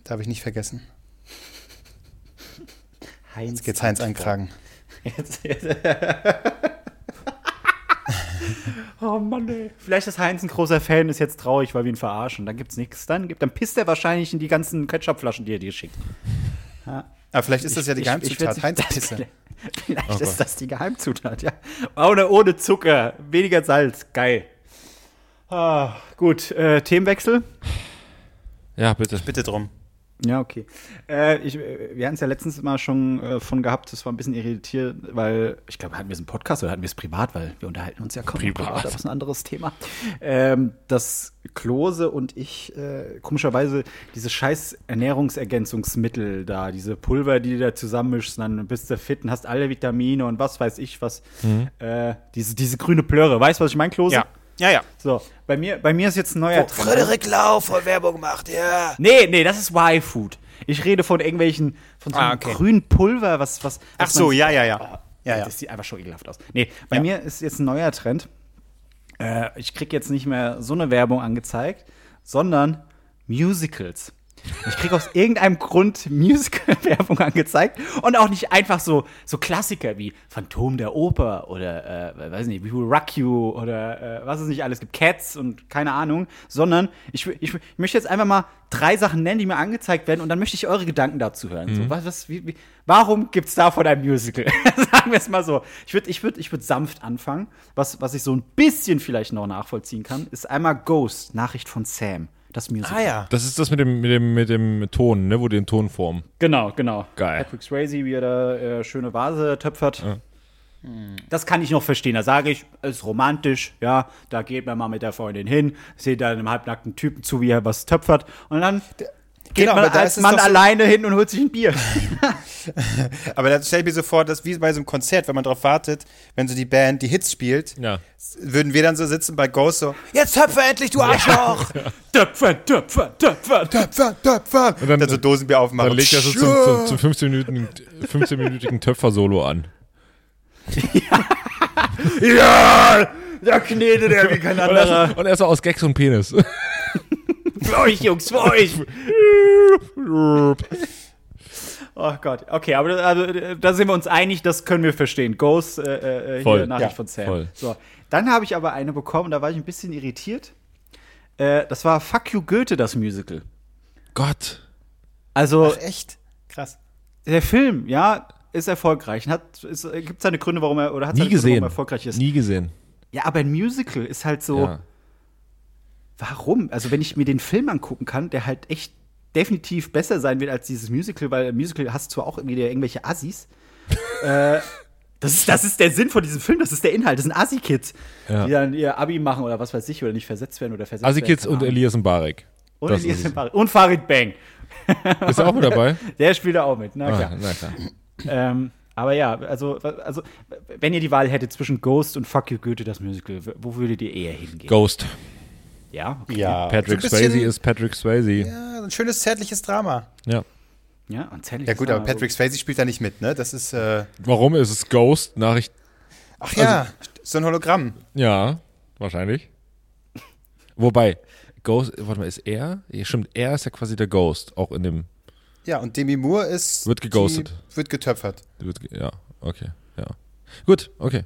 Speaker 2: Darf ich nicht vergessen.
Speaker 1: Heinz.
Speaker 2: Jetzt geht's Heinz einkragen.
Speaker 1: Jetzt, jetzt. [LAUGHS] oh Mann, ey. Vielleicht ist Heinz ein großer Fan, ist jetzt traurig, weil wir ihn verarschen. Dann gibt's nichts. Dann, gibt, dann pisst er wahrscheinlich in die ganzen Ketchupflaschen, die er dir schickt.
Speaker 2: Aber vielleicht ist das ja die
Speaker 1: Ich- ich- ich
Speaker 2: Geheimzutat. Heinz-Pisse. [LAUGHS]
Speaker 1: Vielleicht
Speaker 3: Oh
Speaker 1: ist das die Geheimzutat, ja. Ohne, ohne Zucker, weniger Salz. Geil. Ah, gut, äh, Themenwechsel.
Speaker 3: Ja, bitte.
Speaker 2: Bitte drum.
Speaker 1: Ja, okay. Äh, ich, äh, wir hatten es ja letztens mal schon äh, von gehabt, das war ein bisschen irritiert, weil, ich glaube, hatten wir es im Podcast oder hatten wir es privat, weil wir unterhalten uns ja kaum
Speaker 3: Privat.
Speaker 1: das ist ein anderes Thema. Ähm, dass Klose und ich äh, komischerweise diese scheiß Ernährungsergänzungsmittel da, diese Pulver, die du da zusammenmischst, dann bist du fit und hast alle Vitamine und was weiß ich was. Äh, diese, diese grüne Plörre, weißt du, was ich meine, Klose?
Speaker 2: Ja. Ja, ja.
Speaker 1: So, bei mir, bei mir ist jetzt ein neuer Trend.
Speaker 2: Frederik Lau voll Werbung macht, ja.
Speaker 1: Nee, nee, das ist Y-Food. Ich rede von irgendwelchen, von so einem
Speaker 2: Ah, okay.
Speaker 1: grünen Pulver, was, was.
Speaker 2: Ach
Speaker 1: was
Speaker 2: so, ja, ja, ja. Ja, ja.
Speaker 1: Das sieht einfach schon ekelhaft aus. Nee, bei
Speaker 2: Ja.
Speaker 1: mir ist jetzt ein neuer Trend. Äh, ich krieg jetzt nicht mehr so eine Werbung angezeigt, sondern Musicals. Ich kriege aus irgendeinem Grund Musical-Werbung angezeigt und auch nicht einfach so, so Klassiker wie Phantom der Oper oder, äh, weiß nicht, We Will Rock You oder äh, was es nicht alles gibt, Cats und keine Ahnung, sondern ich, ich, ich möchte jetzt einfach mal drei Sachen nennen, die mir angezeigt werden und dann möchte ich eure Gedanken dazu hören. So, was, was, wie, wie, warum gibt es davon ein Musical? [LAUGHS] Sagen wir es mal so. Ich würde ich würd, ich würd sanft anfangen. Was, was ich so ein bisschen vielleicht noch nachvollziehen kann, ist einmal Ghost, Nachricht von Sam. Das Musical.
Speaker 2: Ah ja.
Speaker 3: Das ist das mit dem, mit dem, mit dem Ton, ne, wo die den Ton formen.
Speaker 1: Genau, genau.
Speaker 3: Geil.
Speaker 1: Patrick Swayze, wie er da äh, schöne Vase töpfert. Das kann ich noch verstehen. Da sage ich, ist romantisch, ja, da geht man mal mit der Freundin hin, seht da einem halbnackten Typen zu, wie er was töpfert und dann geht
Speaker 2: Genau,
Speaker 1: man als Mann
Speaker 2: so-
Speaker 1: alleine hin und holt sich ein Bier. [LAUGHS]
Speaker 2: Aber da stell ich mir so vor, dass wie bei so einem Konzert, wenn man drauf wartet, wenn so die Band die Hits spielt,
Speaker 3: Ja.
Speaker 2: würden wir dann so sitzen bei Ghost so, jetzt töpfe endlich, du Arschloch! [LAUGHS]
Speaker 1: töpfern, töpfern, töpfern.
Speaker 2: töpfer, töpfer! Und
Speaker 3: dann-
Speaker 2: dann, so Dosenbier aufmachen.
Speaker 3: Dann legt er so zum, zum, zum 15-minütigen 15 Töpfer-Solo an.
Speaker 1: Ja, da knetet er wie kein
Speaker 3: Und er,
Speaker 1: anderer.
Speaker 3: ist, und er ist so aus Gags und Penis. [LAUGHS]
Speaker 1: Für euch, Jungs, für euch. [LAUGHS] Oh Gott, okay, aber da- also, da sind wir uns einig, das können wir verstehen. Ghost, äh, äh, hier Nachricht
Speaker 2: Ja,
Speaker 1: von Sam.
Speaker 3: voll.
Speaker 1: So, dann habe ich aber eine bekommen, da war ich ein bisschen irritiert. Äh, das war Fuck You Goethe, das Musical.
Speaker 3: Gott.
Speaker 1: Also,
Speaker 2: Ach, echt? Krass.
Speaker 1: der Film, ja, ist erfolgreich. Hat, ist, äh, gibt seine Gründe, warum er, oder hat
Speaker 3: Nie
Speaker 1: seine Gründe,
Speaker 3: gesehen.
Speaker 1: warum er erfolgreich ist.
Speaker 3: Nie gesehen.
Speaker 1: Ja, aber ein Musical ist halt so,
Speaker 3: Ja.
Speaker 1: Warum? Also, wenn ich mir den Film angucken kann, der halt echt definitiv besser sein wird als dieses Musical, weil im Musical hast du zwar auch irgendwie irgendwelche Assis. [LAUGHS] äh, das ist, das ist der Sinn von diesem Film, das ist der Inhalt. Das sind Assi-Kids,
Speaker 3: Ja.
Speaker 1: die dann ihr Abi machen oder was weiß ich, oder nicht versetzt werden oder versetzt
Speaker 3: Asi
Speaker 1: werden.
Speaker 3: Kids
Speaker 1: keine
Speaker 3: und. Elias Mbarek.
Speaker 1: Und,
Speaker 3: Das
Speaker 1: Elias. Mbarek. und Farid Bang. [LAUGHS]
Speaker 3: Ist er auch mit dabei? [LAUGHS]
Speaker 1: Der spielt da auch mit, na klar.
Speaker 3: Ah, na klar.
Speaker 1: Ähm, aber ja, also, also, wenn ihr die Wahl hättet zwischen Ghost und Fuck You Goethe, das Musical, wo würdet ihr eher hingehen?
Speaker 3: Ghost.
Speaker 1: Ja, okay.
Speaker 2: Ja.
Speaker 3: Patrick
Speaker 2: so ein bisschen-
Speaker 3: Swayze ist Patrick Swayze.
Speaker 2: Ja, ein schönes zärtliches Drama.
Speaker 3: Ja.
Speaker 1: Ja, und zärtlich
Speaker 2: Ja gut,
Speaker 1: da
Speaker 2: aber
Speaker 1: so-
Speaker 2: Patrick Swayze spielt da nicht mit, ne? Das ist, äh,
Speaker 3: Warum ist es Ghost? Nachricht.
Speaker 2: ach ja, so ein Hologramm.
Speaker 3: Ja, wahrscheinlich. Wobei, Ghost, warte mal, ist er? Ja, stimmt, er ist ja quasi der Ghost, auch in dem.
Speaker 2: Ja, und Demi Moore ist.
Speaker 3: Wird geghostet.
Speaker 2: Die, wird getöpfert.
Speaker 3: wird ge- Ja, okay, ja. Gut, okay.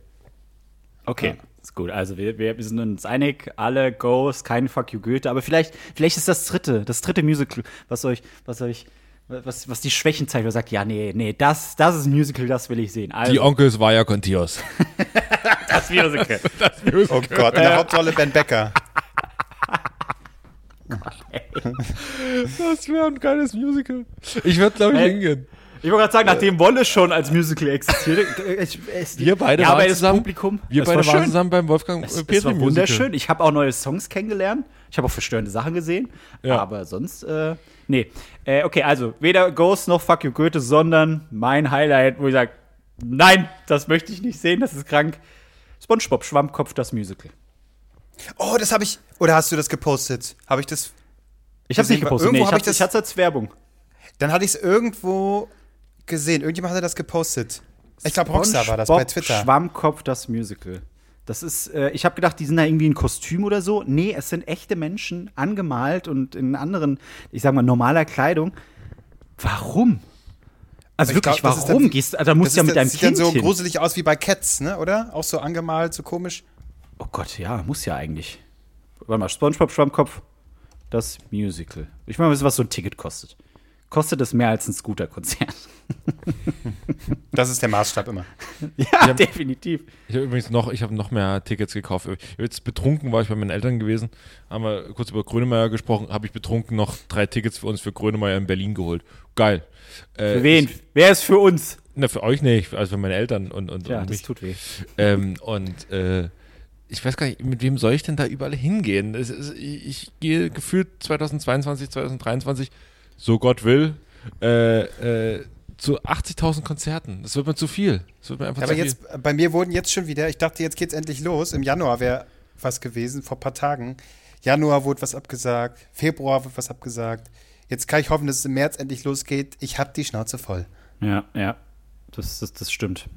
Speaker 1: Okay, ist gut. Also wir, wir sind uns einig, alle Ghost, kein Fuck You Goethe, aber vielleicht, vielleicht ist das dritte, das dritte Musical, was euch, was euch, was, was die Schwächen zeigt, oder sagt, ja, nee, nee, das, das ist ein Musical, das will ich sehen. Also,
Speaker 3: Die Onkels war ja Contios. [LAUGHS] [LAUGHS]
Speaker 1: das Musical.
Speaker 2: Oh Gott, in der Hauptrolle Ben Becker. [LAUGHS]
Speaker 3: Das wäre ein geiles Musical. Ich würde, glaube ich,
Speaker 1: Hey.
Speaker 3: hingehen.
Speaker 1: Ich wollte gerade sagen, nachdem Wolle schon als Musical existiert, äh, [LAUGHS] es, es,
Speaker 3: Wir beide
Speaker 1: ja,
Speaker 3: waren zusammen.
Speaker 1: Publikum,
Speaker 3: Wir beide
Speaker 1: war
Speaker 3: waren
Speaker 1: schön.
Speaker 3: zusammen beim Wolfgang
Speaker 1: Es,
Speaker 3: äh,
Speaker 1: es
Speaker 3: Petri
Speaker 1: war
Speaker 3: Musical.
Speaker 1: wunderschön. Ich habe auch neue Songs kennengelernt. Ich habe auch verstörende Sachen gesehen.
Speaker 3: Ja.
Speaker 1: Aber sonst, äh, nee. Äh, okay, also weder Ghost noch Fuck You Goethe, sondern mein Highlight, wo ich sage, nein, das möchte ich nicht sehen, das ist krank. SpongeBob Schwammkopf, das Musical.
Speaker 2: Oh, das habe ich. Oder hast du das gepostet? Habe ich das.
Speaker 1: Ich habe es nicht gepostet.
Speaker 2: irgendwo
Speaker 1: Nee, ich
Speaker 2: hab ich
Speaker 1: habe
Speaker 2: das-
Speaker 1: ich hatte es als Werbung.
Speaker 2: Dann hatte ich es irgendwo gesehen. Irgendjemand hatte das gepostet. Ich glaube, Rockstar war das bei
Speaker 1: SpongeBob
Speaker 2: Twitter.
Speaker 1: Schwammkopf, das Musical. Das ist, äh, ich habe gedacht, die sind da irgendwie in Kostüm oder so. Nee, es sind echte Menschen, angemalt und in anderen, ich sag mal, normaler Kleidung. Warum? Also
Speaker 2: Ich
Speaker 1: wirklich,
Speaker 2: glaub, das
Speaker 1: warum?
Speaker 2: dann-
Speaker 1: Gehst, da musst
Speaker 2: Das
Speaker 1: du ja mit deinem
Speaker 2: sieht
Speaker 1: Kind
Speaker 2: dann so
Speaker 1: hin.
Speaker 2: gruselig aus wie bei Cats, ne? Oder? Auch so angemalt, so komisch.
Speaker 1: Oh Gott, ja, muss ja eigentlich. Warte mal, SpongeBob Schwammkopf, das Musical. Ich will mal wissen, was so ein Ticket kostet. Kostet es mehr als ein Scooter-Konzert? [LAUGHS]
Speaker 2: Das ist der Maßstab immer.
Speaker 1: ja, definitiv.
Speaker 3: Ich habe übrigens noch, ich habe noch mehr Tickets gekauft. Jetzt betrunken war ich bei meinen Eltern gewesen, haben wir kurz über Grönemeyer gesprochen, habe ich betrunken noch drei Tickets für uns für Grönemeyer in Berlin geholt. Geil. Äh,
Speaker 1: Für wen? Wer ist für uns?
Speaker 3: Na, für euch nicht, also für meine Eltern und, und,
Speaker 1: Ja,
Speaker 3: und
Speaker 1: das
Speaker 3: mich.
Speaker 1: tut weh.
Speaker 3: Ähm, und äh, ich weiß gar nicht, mit wem soll ich denn da überall hingehen? Ist, ich, ich gehe gefühlt 2022, 2023, so Gott will, äh, äh, zu 80.000 Konzerten. Das wird mir zu viel. Das wird mir einfach
Speaker 2: Aber
Speaker 3: zu viel.
Speaker 2: jetzt, bei mir wurden jetzt schon wieder, ich dachte, jetzt geht's endlich los. Im Januar wäre was gewesen, vor ein paar Tagen. Januar wurde was abgesagt, Februar wird was abgesagt. Jetzt kann ich hoffen, dass es im März endlich losgeht. Ich hab die Schnauze voll.
Speaker 1: Ja, ja. Das, das, das stimmt.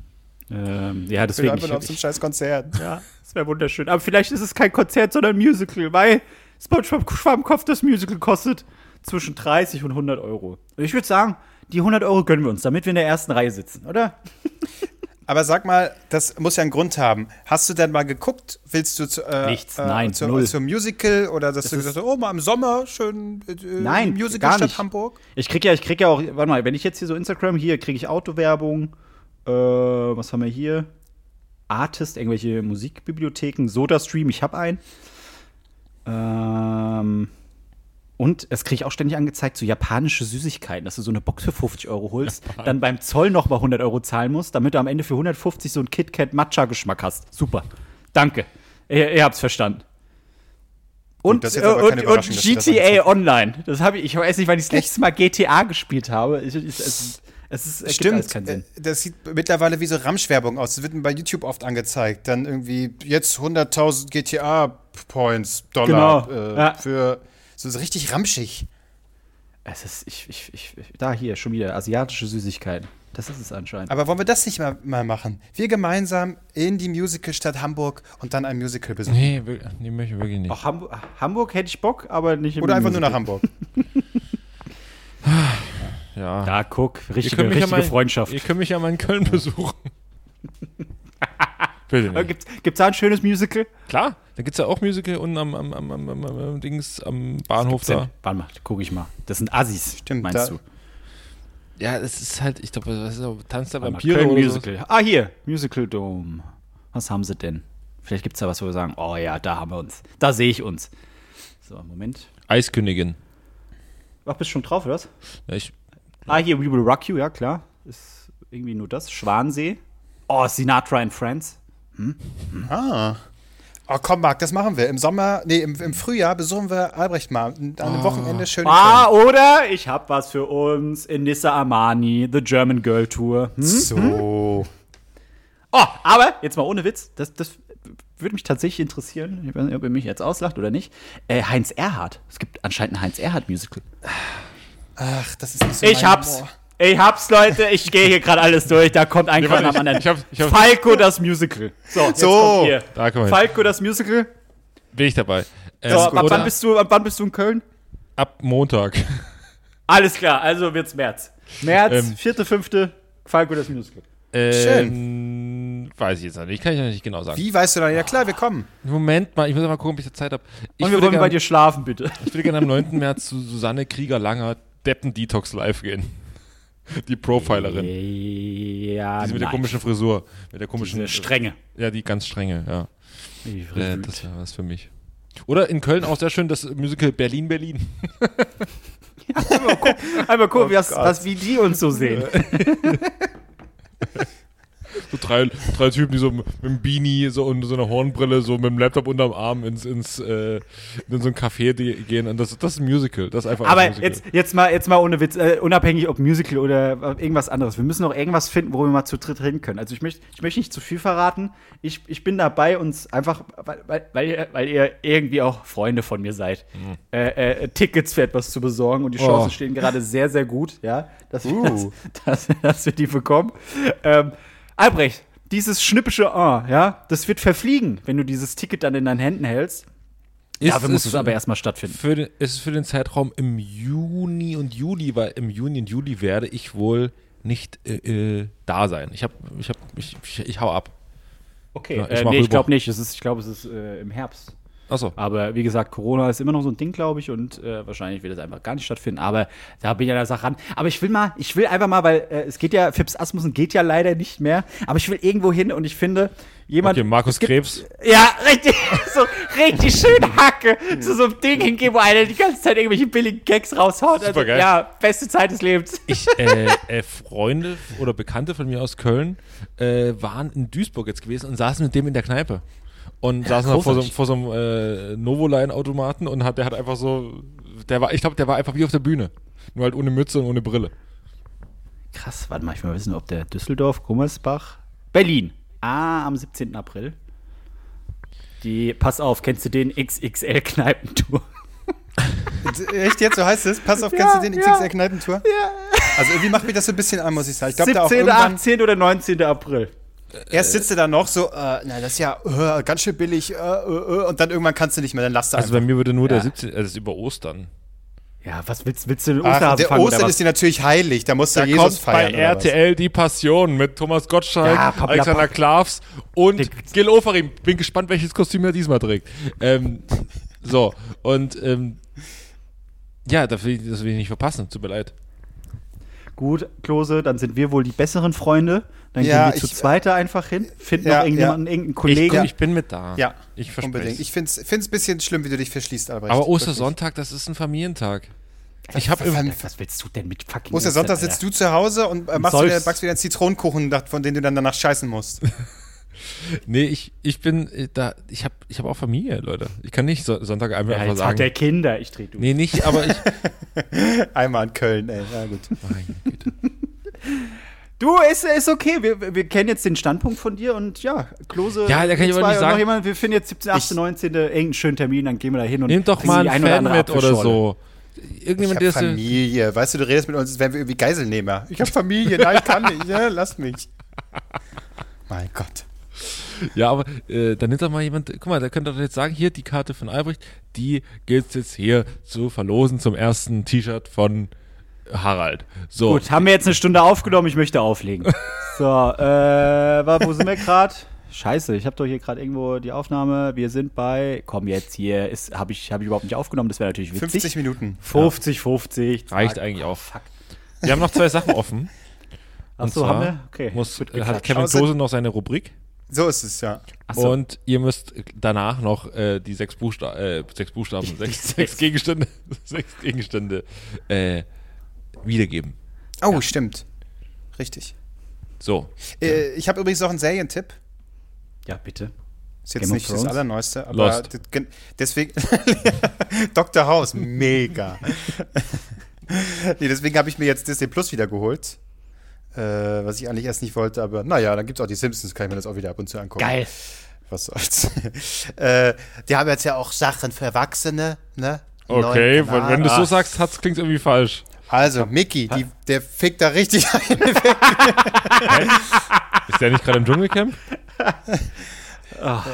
Speaker 1: Ähm, ja,
Speaker 2: Ich will
Speaker 1: deswegen.
Speaker 2: einfach
Speaker 1: Ich,
Speaker 2: noch zum
Speaker 1: ich,
Speaker 2: scheiß Konzert.
Speaker 1: ja, das wäre wunderschön. Aber vielleicht ist es kein Konzert, sondern ein Musical, weil SpongeBob Schwammkopf, das Musical kostet zwischen 30 und 100 Euro. Ich würde sagen, die 100 Euro gönnen wir uns, damit wir in der ersten Reihe sitzen, oder? [LAUGHS]
Speaker 2: Aber sag mal, das muss ja einen Grund haben. Hast du denn mal geguckt? Willst du zu, äh,
Speaker 1: Nichts,
Speaker 2: äh,
Speaker 1: nein,
Speaker 2: zu,
Speaker 1: null.
Speaker 2: zum Musical oder dass du gesagt hast, oh, mal im Sommer schön äh,
Speaker 1: Nein,
Speaker 2: Musical
Speaker 1: gar
Speaker 2: Stadt
Speaker 1: nicht.
Speaker 2: Hamburg?
Speaker 1: Ich krieg ja, ich krieg ja auch, warte mal, wenn ich jetzt hier so Instagram, hier kriege ich Autowerbung, äh, was haben wir hier? Artist, irgendwelche Musikbibliotheken, SodaStream, ich habe einen. Ähm, und es kriege ich auch ständig angezeigt, so japanische Süßigkeiten, dass du so eine Box für 50 Euro holst, dann beim Zoll noch mal 100 Euro zahlen musst, damit du am Ende für 150 so einen KitKat Matcha-Geschmack hast. Super. Danke. Ihr, ihr habt's verstanden. Und,
Speaker 2: das
Speaker 1: äh, und, und
Speaker 2: du das
Speaker 1: GTA
Speaker 2: angezeigt
Speaker 1: Online. Das habe ich, ich weiß nicht, wann ich das letzte Mal GTA gespielt habe. Ich, ich, es, es ist, alles
Speaker 2: Stimmt,
Speaker 1: keinen Sinn.
Speaker 2: äh, das sieht mittlerweile wie so Ramschwerbung aus. Das wird mir bei YouTube oft angezeigt. Dann irgendwie jetzt 100.000 GTA-Points, Dollar
Speaker 1: Genau,
Speaker 2: äh,
Speaker 1: ja.
Speaker 2: für so, so richtig ramschig.
Speaker 1: Es ist, ich, ich, ich, da hier schon wieder asiatische Süßigkeiten. Das ist es anscheinend.
Speaker 2: Aber wollen wir das nicht mal, mal machen? Wir gemeinsam in die Musicalstadt Hamburg und dann ein Musical besuchen.
Speaker 3: Nee, nee, möchte ich wirklich nicht.
Speaker 1: Auch Hamburg, Hamburg hätte ich Bock, aber nicht im
Speaker 2: Oder einfach nur
Speaker 1: Musical.
Speaker 2: nach Hamburg. [LAUGHS]
Speaker 3: ja.
Speaker 1: Da guck, richtige,
Speaker 3: mich ja
Speaker 1: richtige
Speaker 3: mal-
Speaker 1: Freundschaft.
Speaker 3: Ihr könnt mich ja mal in Köln besuchen. [LAUGHS] Bitte
Speaker 1: Äh,
Speaker 3: nicht.
Speaker 1: Gibt's, gibt's da ein schönes Musical?
Speaker 3: Klar, da gibt es ja auch Musical unten am, am, am, am, am, am Dings, am Bahnhof da.
Speaker 1: Warte mal, guck ich mal. Das sind Assis,
Speaker 2: Stimmt,
Speaker 1: meinst
Speaker 2: da-
Speaker 1: du?
Speaker 3: Ja, es ist halt, ich glaube, was ist das? Tanz der Vampire
Speaker 1: Köln
Speaker 3: oder.
Speaker 1: Musical. Ah, hier, Musical Dome. Was haben sie denn? Vielleicht gibt's da was, wo wir sagen, oh ja, da haben wir uns. Da sehe ich uns. So, Moment.
Speaker 3: Eiskönigin.
Speaker 1: Ach, bist du schon drauf, oder was?
Speaker 3: Ja, ich,
Speaker 1: Ah, hier, We Will Rock You, ja, klar. Ist irgendwie nur das. Schwansee. Oh, Sinatra and Friends.
Speaker 2: Ah. Oh, komm, Marc, das machen wir. Im Sommer, nee, im, im Frühjahr besuchen wir Albrecht mal. An einem Wochenende schön
Speaker 1: Ah, oder ich hab was für uns in Nissa Armani, The German Girl Tour. Hm?
Speaker 2: Köln. So.
Speaker 1: Oh, aber jetzt mal ohne Witz, das, das würde mich tatsächlich interessieren, ich weiß nicht, ob ihr mich jetzt auslacht oder nicht. Äh, Heinz Erhardt. Es gibt anscheinend ein Heinz Erhardt-Musical.
Speaker 2: Ach, das ist nicht so
Speaker 1: Ich hab's.
Speaker 2: Humor.
Speaker 1: Ich hab's, Leute. Ich gehe hier gerade alles durch. Da kommt ein Kran am anderen.
Speaker 3: ich hab- ich hab-
Speaker 1: Falco das Musical. So, jetzt
Speaker 2: So.
Speaker 1: kommt hier.
Speaker 3: Da kommen wir hin.
Speaker 1: Falco das Musical.
Speaker 3: bin ich dabei. Äh,
Speaker 1: So, ab
Speaker 3: oder
Speaker 1: wann, bist du, ab wann bist du in Köln?
Speaker 3: ab Montag.
Speaker 1: Alles klar, also wird's März. März,
Speaker 3: Ähm.
Speaker 1: vierte, fünfte, Falco das Musical.
Speaker 3: Ähm, Weiß ich jetzt noch nicht, kann ich noch nicht genau sagen.
Speaker 2: Wie weißt du da? Ja klar, wir kommen.
Speaker 3: Moment mal, ich muss mal gucken, ob ich da Zeit habe. Ich
Speaker 1: Und wir wollen
Speaker 3: gern,
Speaker 1: bei dir schlafen, bitte.
Speaker 3: Ich würde gerne am 9. März zu Susanne Krieger-Langer Deppen-Detox live gehen. [LAUGHS] Die Profilerin.
Speaker 1: Ja,
Speaker 3: Die mit der
Speaker 1: nein.
Speaker 3: komischen Frisur. Mit der komischen.
Speaker 1: Diese Strenge.
Speaker 3: Ja, die ganz strenge, ja. Äh, das wäre was für mich. Oder in Köln auch sehr schön das Musical Berlin Berlin. [LAUGHS]
Speaker 1: Einmal gucken, wie, das, wie die uns so sehen. [LAUGHS]
Speaker 3: So drei, drei Typen, die so mit einem Beanie so und so einer Hornbrille, so mit dem Laptop unterm Arm ins, ins äh, in so ein Café gehen. Und das, das ist ein Musical. Das ist einfach
Speaker 1: Aber
Speaker 3: ein Musical.
Speaker 1: jetzt, jetzt, mal, jetzt mal ohne Witz, äh, unabhängig ob Musical oder irgendwas anderes. Wir müssen noch irgendwas finden, wo wir mal zu dritt reden können. Also ich möchte ich möchte nicht zu viel verraten. Ich, ich bin dabei, uns einfach, weil, weil, weil, ihr, weil ihr irgendwie auch Freunde von mir seid, äh, äh, Tickets für etwas zu besorgen. Und die Chancen
Speaker 3: Oh.
Speaker 1: stehen gerade sehr, sehr gut, ja, dass wir,
Speaker 2: Uh.
Speaker 1: das, [LAUGHS] dass, dass wir die bekommen. Ähm, Albrecht, dieses schnippische A, ja, das wird verfliegen, wenn du dieses Ticket dann in deinen Händen hältst. Dafür muss es aber erstmal stattfinden.
Speaker 3: Für den, es ist für den Zeitraum im Juni und Juli, weil im Juni und Juli werde ich wohl nicht äh, äh, da sein. Ich hab, ich hab, ich, ich, ich hau ab.
Speaker 1: Okay,
Speaker 3: Ja, ich
Speaker 1: äh, nee, ich glaube nicht. Es ist, ich glaube, es ist äh, im Herbst.
Speaker 3: Achso.
Speaker 1: Aber wie gesagt, Corona ist immer noch so ein Ding, glaube ich, und äh, wahrscheinlich wird es einfach gar nicht stattfinden. Aber da bin ich an der Sache ran. Aber ich will mal, ich will einfach mal, weil äh, es geht ja, Fips Asmussen geht ja leider nicht mehr. Aber ich will irgendwo hin und ich finde, jemand.
Speaker 3: Okay, Markus
Speaker 1: gibt-
Speaker 3: Krebs.
Speaker 1: Ja, richtig, [LAUGHS] so richtig schön Hacke. Zu so einem Ding hingehen, wo einer die ganze Zeit irgendwelche billigen Gags raushaut. Also,
Speaker 3: Supergeil.
Speaker 1: ja, beste Zeit des Lebens.
Speaker 3: Ich, äh, äh, Freunde oder Bekannte von mir aus Köln äh, waren in Duisburg jetzt gewesen und saßen mit dem in der Kneipe. Und saßen da vor so, vor so einem äh, Novoline-Automaten und hat, der hat einfach so, der war, ich glaube, der war einfach wie auf der Bühne. Nur halt ohne Mütze und ohne Brille.
Speaker 1: Krass, warte mal, ich will mal wissen, ob der Düsseldorf, Gummersbach, Berlin. Ah, am 17. April. Die, pass auf, kennst du den XXL-Kneipentour? [LAUGHS]
Speaker 2: Echt jetzt, so heißt es? Pass auf, kennst du den XXL-Kneipentour? Ja. Also irgendwie macht mich das so ein bisschen an, muss ich sagen. Ich auch
Speaker 1: 17.,
Speaker 2: irgendwann
Speaker 1: 18. oder 19. April.
Speaker 2: Erst sitzt du da noch so, äh, na, das ist ja äh, ganz schön billig, äh, äh, äh, und dann irgendwann kannst du nicht mehr, dann lass du
Speaker 3: Also bei
Speaker 2: einfach.
Speaker 3: mir würde nur der 17. äh, Das ist über Ostern.
Speaker 1: Ja, was willst, willst du den
Speaker 2: Ach,
Speaker 1: Osterhasen
Speaker 2: der
Speaker 1: fangen
Speaker 2: Ostern ist dir natürlich heilig, da musst du
Speaker 3: Da
Speaker 2: Jesus
Speaker 3: kommt
Speaker 2: feiern.
Speaker 3: bei? RTL die Passion mit Thomas Gottschalk,
Speaker 1: Ja, Papa-
Speaker 3: Alexander Klavs und
Speaker 1: Der-
Speaker 3: Gil Ofarim. Bin gespannt, welches Kostüm er diesmal trägt. Ähm, so, und ähm, ja, das will, ich, das will ich nicht verpassen. Tut mir leid.
Speaker 1: Gut, Klose, dann sind wir wohl die besseren Freunde. Dann
Speaker 2: Ja,
Speaker 1: gehen wir zu
Speaker 2: ich-
Speaker 1: zweit da einfach hin, finden
Speaker 2: Ja,
Speaker 1: noch irgendjemanden, irgendeinen
Speaker 3: Ich,
Speaker 1: Kollegen.
Speaker 3: ich bin mit da.
Speaker 2: Ja,
Speaker 3: ich verspreche.
Speaker 2: Ich finde es ein bisschen schlimm, wie du dich verschließt, Albrecht.
Speaker 3: Aber. Ostersonntag, das ist ein Familientag. Ich habe
Speaker 1: was willst du denn mit fucking
Speaker 2: Ostersonntag sitzt du zu Hause und äh, machst wieder, backst wieder einen Zitronenkuchen, von dem du dann danach scheißen musst. [LAUGHS]
Speaker 3: Nee, ich, ich bin äh, da. Ich habe ich hab auch Familie, Leute. Ich kann nicht so, Sonntag einfach,
Speaker 1: Ja,
Speaker 3: einfach
Speaker 1: jetzt hat der
Speaker 3: sagen.
Speaker 1: Kinder, ich dreh durch.
Speaker 3: Nee, nicht, aber ich. [LAUGHS]
Speaker 2: Einmal in Köln, ey. Ja, gut.
Speaker 3: Meine Güte.
Speaker 1: Du, ist, ist okay. Wir, wir kennen jetzt den Standpunkt von dir und ja, Klose.
Speaker 3: Ja, da kann ich aber nicht sagen-
Speaker 1: Noch jemand, wir finden jetzt 17, 18,
Speaker 2: Ich-
Speaker 1: 19. irgendeinen schönen Termin, dann gehen wir da hin und
Speaker 3: Nimm doch mal einen
Speaker 1: ein
Speaker 3: Fan
Speaker 1: andere
Speaker 3: mit oder so.
Speaker 2: Ich
Speaker 3: Irgendjemand, der
Speaker 2: habe
Speaker 3: ist.
Speaker 2: Familie. Weißt du, du redest mit uns, als wären wir irgendwie Geiselnehmer. Ich habe Familie. Nein, ich kann nicht. Ja, lass mich. Mein Gott. [LAUGHS]
Speaker 3: Ja, aber äh, dann nimmt doch mal jemand, guck mal, da könnte doch jetzt sagen, hier die Karte von Albrecht, die gilt jetzt hier zu verlosen zum ersten T-Shirt von Harald. So,
Speaker 1: Gut, haben wir jetzt eine Stunde aufgenommen, ich möchte auflegen. [LAUGHS] so, äh, wo sind wir gerade? Scheiße, ich habe doch hier gerade irgendwo die Aufnahme. Wir sind bei, komm jetzt hier, ist habe ich habe ich überhaupt nicht aufgenommen, das wäre natürlich witzig.
Speaker 2: 50 Minuten.
Speaker 1: 50 50.
Speaker 3: reicht eigentlich auch.
Speaker 1: Fuck.
Speaker 3: Wir haben noch zwei Sachen offen.
Speaker 1: Ach
Speaker 3: Und
Speaker 1: so,
Speaker 3: zwar
Speaker 1: haben wir? Okay.
Speaker 3: Muss, hat. Kevin Klose noch seine Rubrik
Speaker 2: So ist es, ja.
Speaker 1: So.
Speaker 3: und ihr müsst danach noch äh, die sechs, Buchsta äh, sechs Buchstaben, sechs, sechs Gegenstände, [LAUGHS] sechs Gegenstände äh, wiedergeben.
Speaker 2: Oh, stimmt. Richtig.
Speaker 3: So,
Speaker 2: Äh, ich habe übrigens auch einen Serientipp.
Speaker 1: ja, bitte.
Speaker 2: Ist jetzt
Speaker 1: Game
Speaker 2: nicht das? Allerneueste, aber
Speaker 3: Lost.
Speaker 2: deswegen. [LAUGHS] Dr. House, mega. [LAUGHS] nee, deswegen habe ich mir jetzt Disney Plus wieder geholt. Äh, was ich eigentlich erst nicht wollte, aber naja, dann gibt es auch die Simpsons, kann ich mir das auch wieder ab und zu angucken.
Speaker 1: Geil.
Speaker 2: Was soll's. [LAUGHS] äh, die haben jetzt ja auch Sachen für Erwachsene, ne?
Speaker 3: okay, wenn, wenn du so
Speaker 2: Kanal.
Speaker 3: sagst, hat's, klingt irgendwie falsch.
Speaker 2: Also, Mickey, die, der fickt da richtig ein. [LAUGHS]
Speaker 3: Ist der nicht gerade im Dschungelcamp?
Speaker 2: Ja.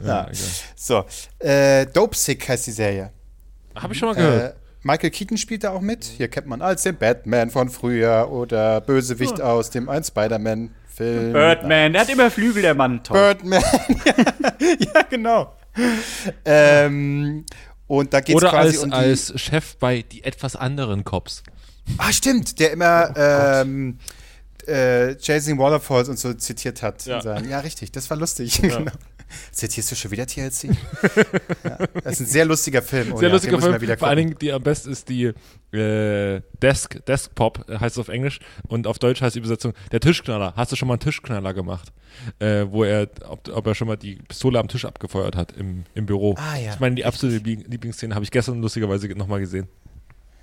Speaker 3: okay.
Speaker 2: so, äh, Dope Sick heißt die Serie.
Speaker 3: Habe ich schon mal gehört.
Speaker 2: Michael Keaton spielt da auch mit. Hier kennt man als den Batman von früher oder Bösewicht aus dem ein Spider-Man-Film.
Speaker 1: Birdman, der hat immer Flügel, der Mann. Toll.
Speaker 2: Birdman. [LAUGHS] ja, genau. Ähm, und da geht es
Speaker 3: Oder
Speaker 2: quasi
Speaker 3: als,
Speaker 2: um die.
Speaker 3: als Chef bei die etwas anderen Cops.
Speaker 2: ah, stimmt, der immer ähm, äh, Chasing Waterfalls und so zitiert hat.
Speaker 3: Ja.
Speaker 2: in seinen- ja richtig, das war lustig. [LAUGHS] genau. Zitierst du schon wieder TLC? ja, das ist ein sehr lustiger Film. Oh
Speaker 3: Sehr
Speaker 2: ja,
Speaker 3: lustiger Film. Vor allen. Dingen, die am besten ist die äh, Desk, Desk Pop, heißt es auf Englisch. Und auf Deutsch heißt die Übersetzung der Tischknaller. Hast du schon mal einen Tischknaller gemacht? Äh, wo er, ob, ob er schon mal die Pistole am Tisch abgefeuert hat im, im Büro.
Speaker 2: Ah, ja.
Speaker 3: Ich meine, die absolute Liebling- Lieblingsszene habe ich gestern lustigerweise nochmal gesehen.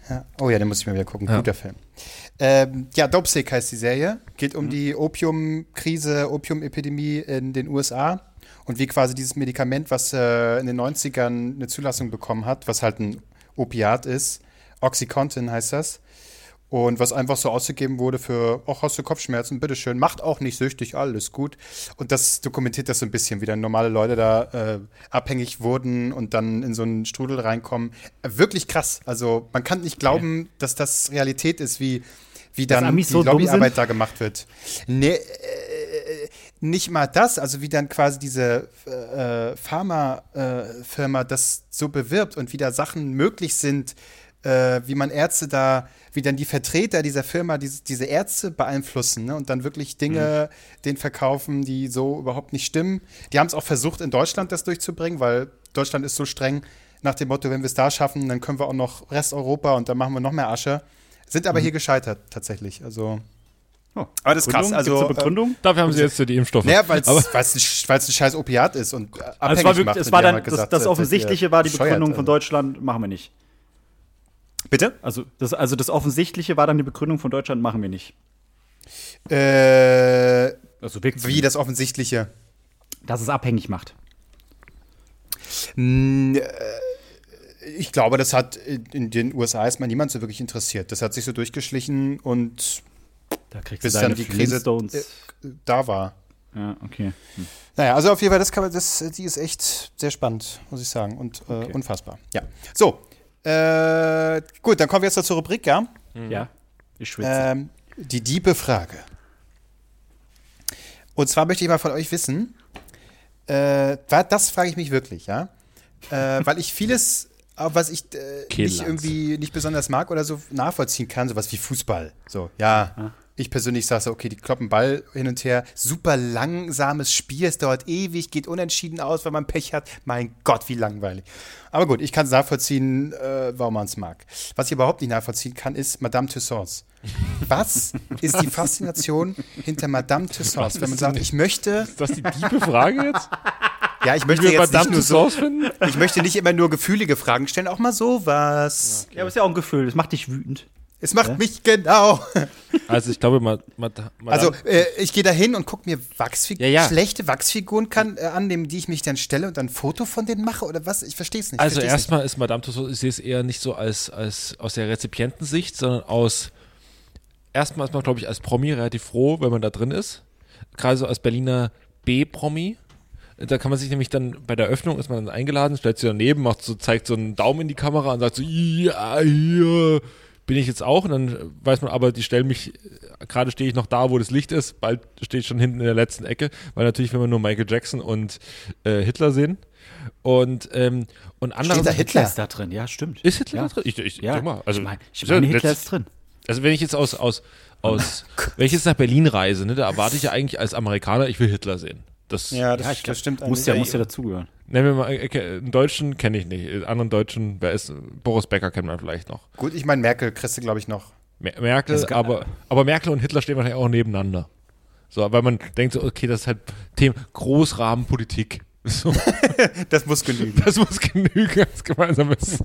Speaker 2: Ja. Oh ja, den muss ich mal wieder gucken.
Speaker 3: Ja.
Speaker 2: Guter Film. Ähm, ja, Dopesick heißt die Serie. Geht um die Opiumkrise, Opiumepidemie in den USA und wie quasi dieses Medikament, was äh, in den 90ern eine Zulassung bekommen hat, was halt ein Opiat ist, Oxycontin heißt das. Und was einfach so ausgegeben wurde für, ach, hast du Kopfschmerzen, bitteschön, macht auch nicht süchtig, alles gut. Und das dokumentiert das so ein bisschen, wie dann normale Leute da äh, abhängig wurden und dann in so einen Strudel reinkommen. Wirklich krass. Also man kann nicht glauben, dass das Realität ist, wie, wie dann die
Speaker 1: so
Speaker 2: Lobbyarbeit da gemacht wird. Nee, äh, nicht mal das, also wie dann quasi diese äh, Pharmafirma das so bewirbt und wie da Sachen möglich sind, äh, wie man Ärzte da, wie dann die Vertreter dieser Firma diese, diese Ärzte beeinflussen ne, und dann wirklich Dinge denen verkaufen, die so überhaupt nicht stimmen. Die haben es auch versucht, in Deutschland das durchzubringen, weil Deutschland ist so streng nach dem Motto, wenn wir es da schaffen, dann können wir auch noch Resteuropa und dann machen wir noch mehr Asche. Sind aber hier gescheitert tatsächlich. Also,
Speaker 1: Oh,
Speaker 2: aber das ist krass.
Speaker 1: Begründung?
Speaker 2: Also,
Speaker 1: Gibt's eine Begründung?
Speaker 3: Dafür haben sie jetzt die Impfstoffe.
Speaker 2: naja, weil es ein, ein scheiß Opiat ist und äh, abhängig
Speaker 1: Also es war, wirklich,
Speaker 2: macht.
Speaker 1: es war dann, das,
Speaker 2: gesagt,
Speaker 1: das
Speaker 2: äh,
Speaker 1: Offensichtliche war die Begründung von. Deutschland, machen wir nicht.
Speaker 2: Bitte?
Speaker 1: Also das, also das Offensichtliche war dann die Begründung von Deutschland, machen wir nicht.
Speaker 2: Äh,
Speaker 1: Also wirklich,
Speaker 2: wie das Offensichtliche?
Speaker 1: dass es abhängig macht.
Speaker 2: Hm, äh, Ich glaube, das hat in in den USA erstmal niemand so wirklich interessiert. Das hat sich so durchgeschlichen und
Speaker 1: Da kriegst
Speaker 2: bis
Speaker 1: du
Speaker 2: dann die Krise äh, da war.
Speaker 1: Ja, okay.
Speaker 2: Naja, also auf jeden Fall, das kann man, das, die ist echt sehr spannend, muss ich sagen. Und äh, unfassbar. Ja. So. Äh, gut, dann kommen wir jetzt zur Rubrik, ja?
Speaker 1: Ja, ich schwitze.
Speaker 2: Ähm, die diebe Frage. Und zwar möchte ich mal von euch wissen, äh, das frage ich mich wirklich, ja? Äh, [LAUGHS] weil ich vieles, auch was ich äh, nicht irgendwie nicht besonders mag oder so nachvollziehen kann, sowas wie Fußball. So, ja. Ich persönlich sage so, okay, die kloppen Ball hin und her. Super langsames Spiel, es dauert ewig, geht unentschieden aus, weil man Pech hat. Mein Gott, wie langweilig. Aber gut, ich kann es nachvollziehen, äh, warum man es mag. Was ich überhaupt nicht nachvollziehen kann, ist Madame Tussauds. Was [LAUGHS] ist die Faszination hinter Madame Tussauds? Wenn man sagt, ich möchte,
Speaker 3: Ist das die tiefe Frage jetzt?
Speaker 2: ja, ich möchte jetzt nicht
Speaker 3: Madame
Speaker 2: nur so, ich möchte nicht immer nur gefühlige Fragen stellen, auch mal sowas.
Speaker 1: ja, aber ist ja auch ein Gefühl, das macht dich wütend.
Speaker 2: Es macht mich genau. [LAUGHS]
Speaker 3: Also ich glaube, ma, ma, ma,
Speaker 2: Also äh, ich gehe da hin und gucke mir Wachsfiguren,
Speaker 3: Ja, ja.
Speaker 2: schlechte Wachsfiguren kann, äh, annehmen, die ich mich dann stelle und dann ein Foto von denen mache oder was? Ich verstehe es nicht.
Speaker 3: Also erstmal ist Madame Tussauds, ich sehe es eher nicht so als, als aus der Rezipientensicht, sondern aus erstmal ist man, glaube ich, als Promi relativ froh, wenn man da drin ist. Gerade so als Berliner B-Promi. Da kann man sich nämlich dann bei der Öffnung ist man dann eingeladen, stellt sich daneben, macht so, zeigt so einen Daumen in die Kamera und sagt so, ja, hier bin ich jetzt auch. Und dann weiß man aber, die stellen mich, gerade stehe ich noch da, wo das Licht ist, bald stehe ich schon hinten in der letzten Ecke, weil natürlich will man nur Michael Jackson und äh, Hitler sehen. Und, ähm, und andere
Speaker 2: Steht da Hitler?
Speaker 1: ist da drin, ja, stimmt.
Speaker 3: ist Hitler
Speaker 1: ja.
Speaker 3: da drin? Ich, ich,
Speaker 1: Ja,
Speaker 3: mal, also,
Speaker 1: ich meine, ich meine Hitler ist drin.
Speaker 3: also wenn ich jetzt aus, aus, aus [LAUGHS] wenn ich jetzt nach Berlin reise, ne, da erwarte ich ja eigentlich als Amerikaner, ich will Hitler sehen. Das.
Speaker 2: Ja, das,
Speaker 1: Ja, ich glaub,
Speaker 2: das stimmt
Speaker 1: muss ja, muss ja dazugehören.
Speaker 3: Nennen wir mal, okay, einen Deutschen kenne ich nicht, einen anderen Deutschen, wer ist, Boris Becker kennt man vielleicht noch.
Speaker 2: Gut, ich meine, Merkel kriegst du, glaube ich, noch.
Speaker 3: Mer Merkel, aber, aber Merkel und Hitler stehen wahrscheinlich auch nebeneinander. So, weil man denkt so, okay, das ist halt Thema Großrahmenpolitik. [LAUGHS] So,
Speaker 2: Das muss genügen.
Speaker 3: das muss genügen als gemeinsames.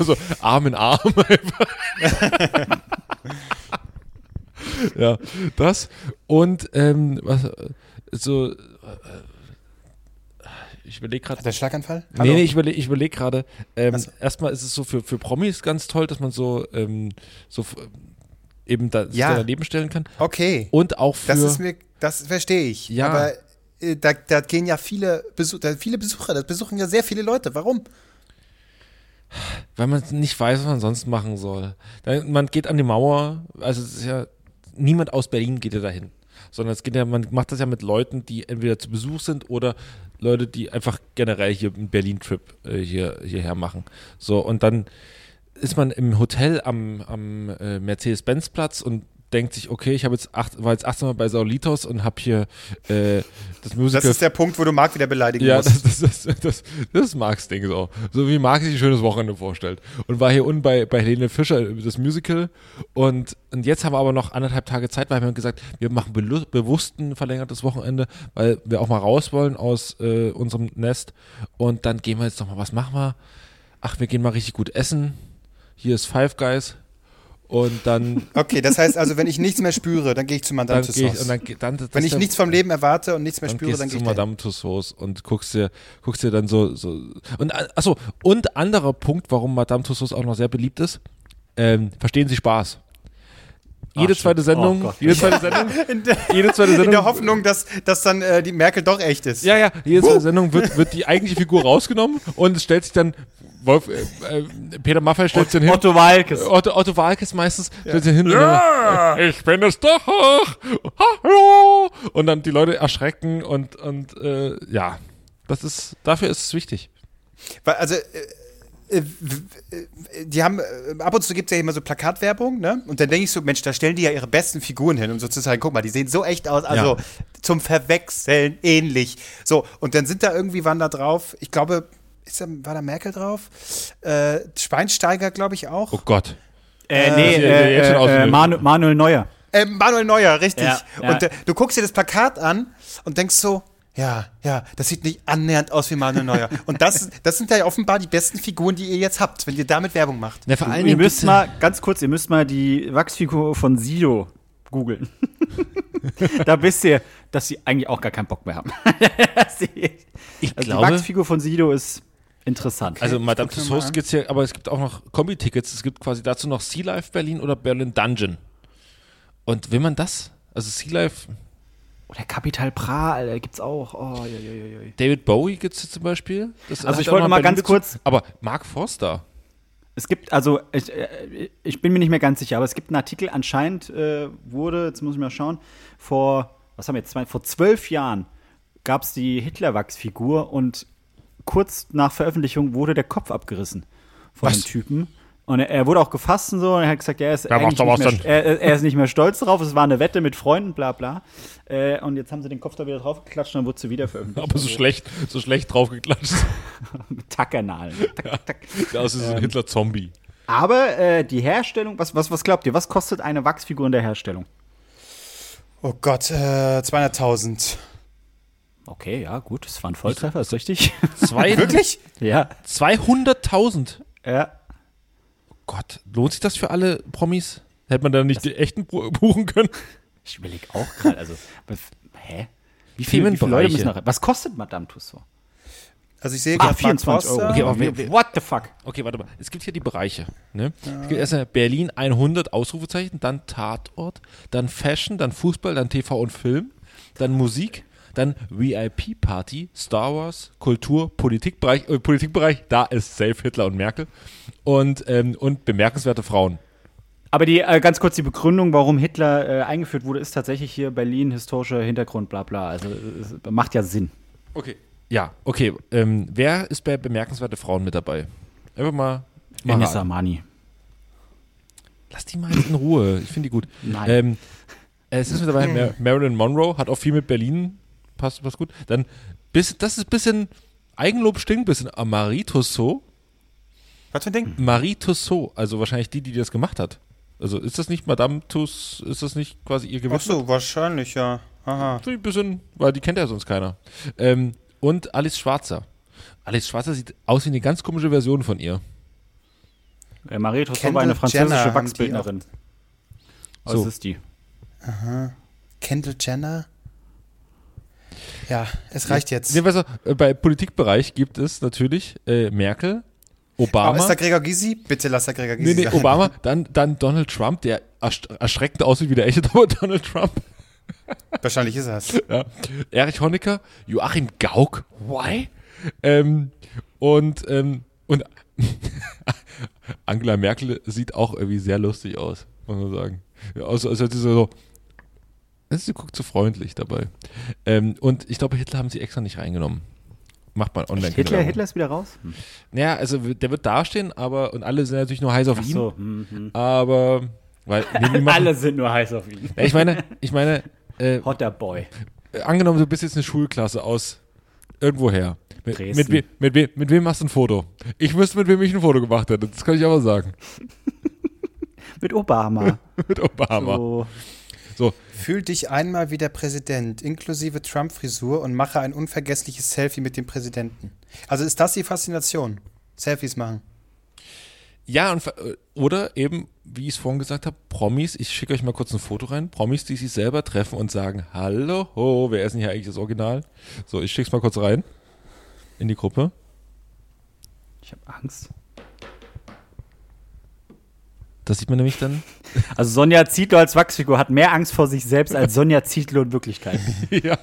Speaker 3: So Arm in Arm [LAUGHS] einfach. ja, das und ähm, was äh, so äh, ich überlege gerade
Speaker 2: Der Schlaganfall?
Speaker 3: Nee, nee, ich überlege ich überleg gerade. Ähm,
Speaker 2: Ach so.
Speaker 3: Erstmal ist es so für, für Promis ganz toll, dass man so, ähm, so f- eben da, sich
Speaker 2: Ja.
Speaker 3: da daneben stellen kann.
Speaker 2: Okay.
Speaker 3: Und auch für.
Speaker 2: Das ist mir, das verstehe ich.
Speaker 3: Ja.
Speaker 2: Aber äh, da, da gehen ja viele, Besuch, da, viele Besucher, das besuchen ja sehr viele Leute. Warum?
Speaker 3: weil man nicht weiß, was man sonst machen soll. Dann, man geht an die Mauer, also es ist ja, niemand aus Berlin geht ja dahin. Sondern es geht ja, man macht das ja mit Leuten, die entweder zu Besuch sind oder Leute, die einfach generell hier einen Berlin-Trip äh, hier, hierher machen. So, und dann ist man im Hotel am, am äh, Mercedes-Benz-Platz und denkt sich, okay, ich habe jetzt acht, war jetzt 18 Mal bei Saulitos und habe hier äh, das Musical
Speaker 2: Das ist der Punkt, wo du Marc wieder beleidigen
Speaker 3: ja,
Speaker 2: musst. [LAUGHS]
Speaker 3: das, das, das, das, das ist Marks Ding so. So wie Marc sich ein schönes Wochenende vorstellt. Und war hier unten bei, bei Helene Fischer, das Musical. Und, und jetzt haben wir aber noch anderthalb Tage Zeit, weil wir haben gesagt, wir machen bewusst ein verlängertes Wochenende, weil wir auch mal raus wollen aus äh, unserem Nest. Und dann gehen wir jetzt noch mal, was machen wir? Ach, wir gehen mal richtig gut essen. Hier ist Five Guys. Und dann,
Speaker 2: Okay, das heißt also, wenn ich nichts mehr spüre, dann gehe ich zu Madame
Speaker 3: dann
Speaker 2: Tussauds.
Speaker 3: dann, dann
Speaker 2: Wenn ich
Speaker 3: der-
Speaker 2: nichts vom Leben erwarte und nichts mehr
Speaker 3: dann
Speaker 2: spüre,
Speaker 3: gehst
Speaker 2: dann gehe
Speaker 3: zu
Speaker 2: ich dahin.
Speaker 3: Madame Tussauds und guckst dir, guckst dir dann so, so und äh, achso, und anderer Punkt, warum Madame Tussauds auch noch sehr beliebt ist, ähm, verstehen Sie Spaß. Jede
Speaker 1: Ach,
Speaker 3: zweite
Speaker 1: stimmt.
Speaker 3: Sendung,
Speaker 1: Oh Gott.
Speaker 3: jede zweite [LAUGHS] Sendung, jede zweite
Speaker 2: In
Speaker 3: Sendung,
Speaker 2: der Hoffnung, dass, dass dann äh, die Merkel doch echt ist.
Speaker 3: ja, ja, jede zweite Sendung wird, wird die eigentliche Figur rausgenommen und es stellt sich dann, Wolf, äh, äh, Peter Maffay stellt sich dann hin,
Speaker 1: Otto Walkes.
Speaker 3: Otto, Otto Walkes meistens stellt sich hin und dann, ich bin es doch, hallo, und dann die Leute erschrecken und, und äh, ja, das ist, dafür ist es wichtig.
Speaker 2: Weil, also, äh, die haben, äh, ab und zu gibt es ja immer so Plakatwerbung, ne? Und dann denke ich so, Mensch, da stellen die ja ihre besten Figuren hin, um so zu sagen, guck mal, die sehen so echt aus, also
Speaker 3: Ja.
Speaker 2: zum Verwechseln ähnlich. So, und dann sind da irgendwie, waren da drauf, ich glaube, ist da, war da Merkel drauf? Äh, Schweinsteiger, glaube ich, auch.
Speaker 3: Oh Gott.
Speaker 1: Äh, nee, äh, äh,
Speaker 3: eine-
Speaker 1: Manu Manuel Neuer.
Speaker 2: Äh, Manuel Neuer, richtig.
Speaker 1: Ja, ja.
Speaker 2: Und äh, du guckst dir das Plakat an und denkst so, ja, ja, das sieht nicht annähernd aus wie Manuel Neuer. und das, das sind ja offenbar die besten Figuren, die ihr jetzt habt, wenn ihr damit Werbung macht.
Speaker 3: Ja, vor allen
Speaker 1: Ihr
Speaker 3: Dingen
Speaker 1: müsst
Speaker 3: gibt's-
Speaker 1: mal, ganz kurz, ihr müsst mal die Wachsfigur von Sido googeln. [LAUGHS] da wisst ihr, dass sie eigentlich auch gar keinen Bock mehr haben. [LAUGHS] Sie-
Speaker 3: Ich
Speaker 1: also
Speaker 3: glaube-
Speaker 1: die Wachsfigur von Sido ist interessant.
Speaker 3: Also Madame Tussauds
Speaker 2: an.
Speaker 3: gibt's hier, aber es gibt auch noch Kombi-Tickets. Es gibt quasi dazu noch Sea Life Berlin oder Berlin Dungeon. Und will man das? Also Sea Life,
Speaker 1: Oder Capital Bra, Alter, gibt's auch. Oh, joi, joi, joi.
Speaker 3: David Bowie gibt es zum Beispiel. Das
Speaker 1: Also ich
Speaker 3: auch
Speaker 1: wollte mal ganz
Speaker 3: Bezug.
Speaker 1: kurz-
Speaker 3: Aber Mark Forster.
Speaker 1: Es gibt, also, ich, äh, ich bin mir nicht mehr ganz sicher, aber es gibt einen Artikel, anscheinend äh, wurde, jetzt muss ich mal schauen, vor, was haben wir jetzt, zwei, vor zwölf Jahren gab es die Hitlerwachsfigur und kurz nach Veröffentlichung wurde der Kopf abgerissen von
Speaker 3: Was?
Speaker 1: dem Typen. Und er, er wurde auch gefasst und so und er hat gesagt, er ist,
Speaker 3: da
Speaker 1: nicht mehr, er, er ist nicht mehr [LAUGHS] stolz drauf, es war eine Wette mit Freunden, bla bla. Äh, und jetzt haben sie den Kopf da wieder draufgeklatscht und dann wurde sie wieder veröffentlicht.
Speaker 3: Aber so schlecht, so schlecht draufgeklatscht. [LAUGHS]
Speaker 1: Mit Tackernalen. Tack, tack.
Speaker 3: Ja, das ist
Speaker 1: Ähm.
Speaker 3: so ein Hitler-Zombie.
Speaker 1: Aber äh, die Herstellung, was, was, was glaubt ihr, was kostet eine Wachsfigur in der Herstellung?
Speaker 2: Oh Gott, äh, 200.000.
Speaker 1: Okay, ja, gut, das war ein Volltreffer, ist richtig.
Speaker 3: Zwei, [LAUGHS]
Speaker 2: Wirklich?
Speaker 1: ja,
Speaker 3: 200.000.
Speaker 1: ja.
Speaker 3: Gott, lohnt sich das für alle Promis? Hätte man da nicht die echten bu- buchen können?
Speaker 1: Ich überlege auch gerade, also, was, hä? Wie viele, wie viele Leute müssen noch, was kostet Madame Tussauds?
Speaker 2: Also ich sehe
Speaker 1: Ah,
Speaker 2: gerade
Speaker 1: 24 Euro.
Speaker 3: Okay,
Speaker 1: What the fuck?
Speaker 3: Okay, warte mal. Es gibt hier die Bereiche. Ne? Es gibt erstmal Berlin 100 Ausrufezeichen, dann Tatort, dann Fashion, dann Fußball, dann TV und Film, dann Musik, dann VIP-Party, Star Wars, Kultur, Politikbereich, äh, Politikbereich, da ist safe Hitler und Merkel und, ähm, und bemerkenswerte Frauen.
Speaker 1: Aber die, äh, ganz kurz die Begründung, warum Hitler äh, eingeführt wurde, ist tatsächlich hier Berlin, historischer Hintergrund, bla bla. Also, es macht ja Sinn.
Speaker 3: Okay. Ja, okay. Ähm, wer ist bei bemerkenswerte Frauen mit dabei? Einfach mal. mal.
Speaker 1: Mani.
Speaker 3: Lass die mal in Ruhe. Ich finde die gut.
Speaker 1: Nein.
Speaker 3: Ähm, es ist mit dabei Mar Marilyn Monroe, hat auch viel mit Berlin, passt, passt gut. Dann, bis, das ist ein bisschen, Eigenlob stinkt ein bisschen. Ah, Marie Tussaud.
Speaker 2: Was für ein Ding?
Speaker 3: Marie Tussaud, also wahrscheinlich die, die das gemacht hat. Also ist das nicht Madame Tuss, ist das nicht quasi ihr
Speaker 2: Ach
Speaker 3: gewidmet?
Speaker 2: so, wahrscheinlich, ja. Aha.
Speaker 3: So ein bisschen, weil die kennt ja sonst keiner. Ähm, und Alice Schwarzer. Alice Schwarzer sieht aus wie eine ganz komische Version von ihr.
Speaker 1: Äh, Marie
Speaker 2: Kendall
Speaker 1: war eine französische
Speaker 2: Jenner
Speaker 1: Wachsbildnerin. Was
Speaker 3: So.
Speaker 1: ist die?
Speaker 2: Kendall Jenner? Ja, es reicht jetzt.
Speaker 3: Nee, weißt du, äh, bei Politikbereich gibt es natürlich äh, Merkel, Obama.
Speaker 2: Aber ist da Gregor Gysi? Bitte lass da Gregor Gysi
Speaker 3: Nee, nee,
Speaker 2: sein.
Speaker 3: Obama, [LAUGHS] dann, dann Donald Trump, der erschreckend aussieht wie der echte Donald Trump.
Speaker 2: Wahrscheinlich ist er es.
Speaker 3: Ja. Erich Honecker, Joachim Gauck, why? Ähm, und, ähm, und [LAUGHS] Angela Merkel sieht auch irgendwie sehr lustig aus, muss man sagen. Ja, also, also sie so, sie guckt so freundlich dabei. Ähm, und ich glaube, Hitler haben sie extra nicht reingenommen. Macht man online. keine
Speaker 1: Hitler,
Speaker 3: Werbung.
Speaker 1: Hitler ist wieder raus? Hm.
Speaker 3: Naja, also der wird dastehen, aber, und alle sind natürlich nur heiß auf
Speaker 1: Ach
Speaker 3: ihn.
Speaker 1: so. Hm, hm.
Speaker 3: Aber, weil, [LAUGHS] machen-
Speaker 1: Alle sind nur heiß auf ihn.
Speaker 3: Ja, ich meine, ich meine, äh,
Speaker 1: Hotter Boy.
Speaker 3: angenommen, du bist jetzt eine Schulklasse aus irgendwoher. Mit,
Speaker 1: Dresden.
Speaker 3: mit, mit, we, mit wem machst du ein Foto? Ich wüsste, mit wem ich ein Foto gemacht hätte. Das kann ich aber sagen. [LAUGHS]
Speaker 1: Mit Obama. [LAUGHS]
Speaker 3: mit Obama.
Speaker 1: so.
Speaker 3: So,
Speaker 2: Fühl dich einmal wie der Präsident, inklusive Trump-Frisur und mache ein unvergessliches Selfie mit dem Präsidenten. Also ist das die Faszination? Selfies machen.
Speaker 3: ja, und, äh, oder eben, wie ich es vorhin gesagt habe, Promis, ich schicke euch mal kurz ein Foto rein, Promis, die sich selber treffen und sagen, hallo, ho, wer ist denn hier eigentlich das Original? So, ich schicke es mal kurz rein in die Gruppe.
Speaker 1: Ich habe Angst.
Speaker 3: Das sieht man nämlich dann. [LAUGHS]
Speaker 1: Also Sonja Zietlow als Wachsfigur hat mehr Angst vor sich selbst als Sonja Zietlow in Wirklichkeit. [LAUGHS]
Speaker 3: ja.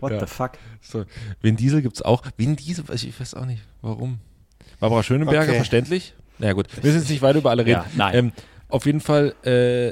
Speaker 1: What
Speaker 3: Ja.
Speaker 1: the fuck?
Speaker 3: So, Vin Diesel gibt's auch. Vin Diesel, ich ich weiß auch nicht, warum. Barbara Schöneberger,
Speaker 2: Okay.
Speaker 3: verständlich. Na ja, gut, wir müssen jetzt nicht weiter über alle reden.
Speaker 1: Ja, nein.
Speaker 3: Ähm, auf jeden Fall, äh,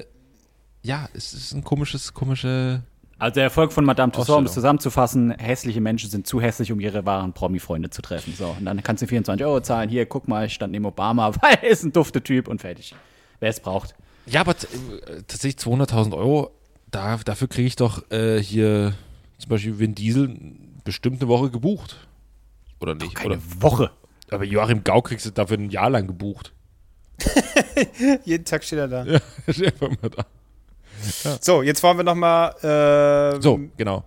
Speaker 3: ja, es ist ein komisches, komische.
Speaker 1: Also der Erfolg von Madame Tussauds, um es zusammenzufassen, hässliche Menschen sind zu hässlich, um ihre wahren Promi-Freunde zu treffen. So, und dann kannst du 24 Euro zahlen. Hier, guck mal, ich stand neben Obama, [LAUGHS] weil er ist ein dufter Typ und fertig. Wer es braucht.
Speaker 3: Ja, aber äh, tatsächlich 200.000 Euro, da, dafür kriege ich doch äh, hier zum Beispiel Vin Diesel bestimmt eine Woche gebucht. Oder nicht?
Speaker 1: Keine
Speaker 3: Oder,
Speaker 1: Woche.
Speaker 3: aber Joachim Gau kriegst du dafür ein Jahr lang gebucht. [LAUGHS]
Speaker 2: Jeden Tag steht er da.
Speaker 3: Ja, [LAUGHS] stell dir mal da.
Speaker 2: So, jetzt wollen wir nochmal äh,
Speaker 3: So, genau.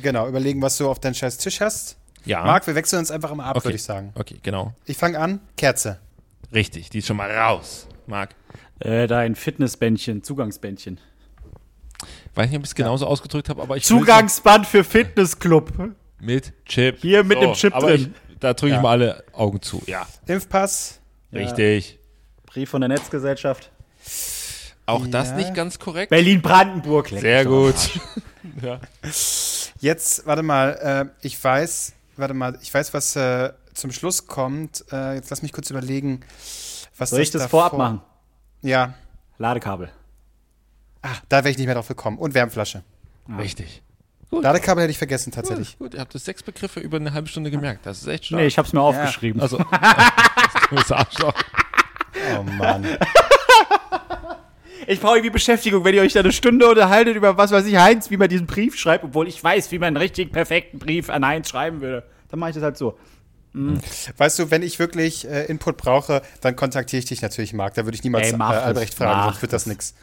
Speaker 2: genau, überlegen, was du auf deinen scheiß Tisch hast.
Speaker 3: Ja.
Speaker 2: Marc, wir wechseln uns einfach immer ab,
Speaker 3: okay.
Speaker 2: würde ich sagen.
Speaker 3: Okay, genau.
Speaker 2: Ich fange an. Kerze.
Speaker 3: Richtig, die ist schon mal raus. Marc.
Speaker 1: Äh, da ein Fitnessbändchen, Zugangsbändchen.
Speaker 3: Weiß nicht, ob ich es genauso ausgedrückt habe, aber ich
Speaker 1: Zugangsband für Fitnessclub.
Speaker 3: mit Chip.
Speaker 1: Hier mit dem Chip drin.
Speaker 3: Ich, da drücke
Speaker 2: Ja.
Speaker 3: ich mal alle Augen zu. Ja,
Speaker 2: Impfpass.
Speaker 3: richtig.
Speaker 1: Brief von der Netzgesellschaft.
Speaker 3: Auch das
Speaker 2: Ja.
Speaker 3: nicht ganz korrekt.
Speaker 1: Berlin-Brandenburg.
Speaker 3: Sehr gut. [LAUGHS] Ja.
Speaker 2: Jetzt, warte mal, äh, ich weiß, warte mal, ich weiß, was äh, zum Schluss kommt. Äh, jetzt lass mich kurz überlegen, was
Speaker 1: Soll ich das
Speaker 2: davor-
Speaker 1: vorab machen?
Speaker 2: Ja.
Speaker 1: Ladekabel.
Speaker 2: Ah, da wäre ich nicht mehr drauf gekommen. Und Wärmfläche.
Speaker 3: Richtig.
Speaker 2: Ladekabel hätte ich vergessen, tatsächlich.
Speaker 3: Gut, ihr habt das sechs Begriffe über eine halbe Stunde gemerkt. Das ist echt stark.
Speaker 1: Nee, ich hab's mir aufgeschrieben.
Speaker 3: also, [LAUGHS] [LAUGHS] bist Arschloch.
Speaker 2: Oh Mann.
Speaker 1: Ich brauche irgendwie Beschäftigung, wenn ihr euch da eine Stunde unterhaltet über was weiß ich, Heinz, wie man diesen Brief schreibt, obwohl ich weiß, wie man einen richtig perfekten Brief an Heinz schreiben würde. Dann mache ich das halt so.
Speaker 2: Weißt du, wenn ich wirklich äh, Input brauche, dann kontaktiere ich dich natürlich, Marc. Da würde ich niemals
Speaker 1: Ey,
Speaker 2: äh. Albrecht fragen,
Speaker 1: Mach
Speaker 2: sonst wird das nix.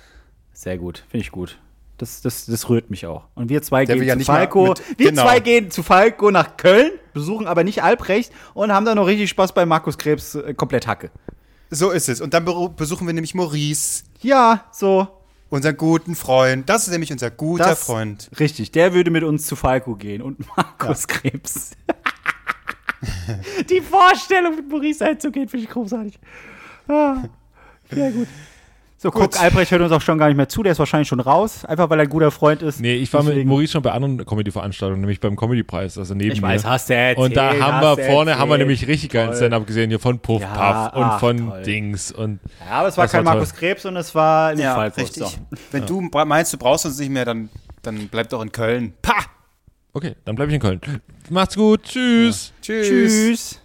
Speaker 1: Sehr gut, finde ich gut. Das, das, das rührt mich auch. Und wir zwei
Speaker 2: Der
Speaker 1: gehen
Speaker 2: ja
Speaker 1: zu Falco.
Speaker 2: mit-
Speaker 1: wir
Speaker 2: genau.
Speaker 1: zwei gehen zu Falco nach Köln, besuchen aber nicht Albrecht und haben dann noch richtig Spaß bei Markus Krebs äh, komplett Hacke.
Speaker 2: So ist es. Und dann besuchen wir nämlich Maurice,
Speaker 1: Ja, so.
Speaker 2: unseren guten Freund. Das ist nämlich unser guter
Speaker 1: Das,
Speaker 2: Freund.
Speaker 1: Richtig, der würde mit uns zu Falco gehen und [LAUGHS] Markus Krebs. [LAUGHS] [LAUGHS] Die Vorstellung, mit Maurice einzugehen, finde ich großartig. Ah, sehr gut. So, guck, Albrecht hört uns auch schon gar nicht mehr zu, der ist wahrscheinlich schon raus, einfach weil er ein guter Freund ist.
Speaker 3: Nee, ich war mit
Speaker 1: Deswegen-
Speaker 3: Maurice schon bei anderen Comedy-Veranstaltungen, nämlich beim Comedy-Preis, also neben
Speaker 1: Ich
Speaker 3: mir.
Speaker 1: weiß, hast du erzählt,
Speaker 3: Und da haben wir
Speaker 1: du
Speaker 3: vorne, haben wir
Speaker 1: erzählt.
Speaker 3: nämlich richtig geilen. Stand-Up gesehen, hier von Puff
Speaker 1: Ja,
Speaker 3: Puff und
Speaker 1: ach,
Speaker 3: von
Speaker 1: toll.
Speaker 3: Dings und
Speaker 1: Ja, aber es war kein
Speaker 3: war.
Speaker 1: Markus Krebs und es war nicht Falco.
Speaker 2: richtig.
Speaker 1: So.
Speaker 2: Wenn du bra- meinst, du brauchst uns nicht mehr, dann, dann bleib doch in Köln. Pah!
Speaker 3: Okay, dann bleibe ich in Köln. Macht's gut, tschüss.
Speaker 2: Tschüss.
Speaker 1: Tschüss.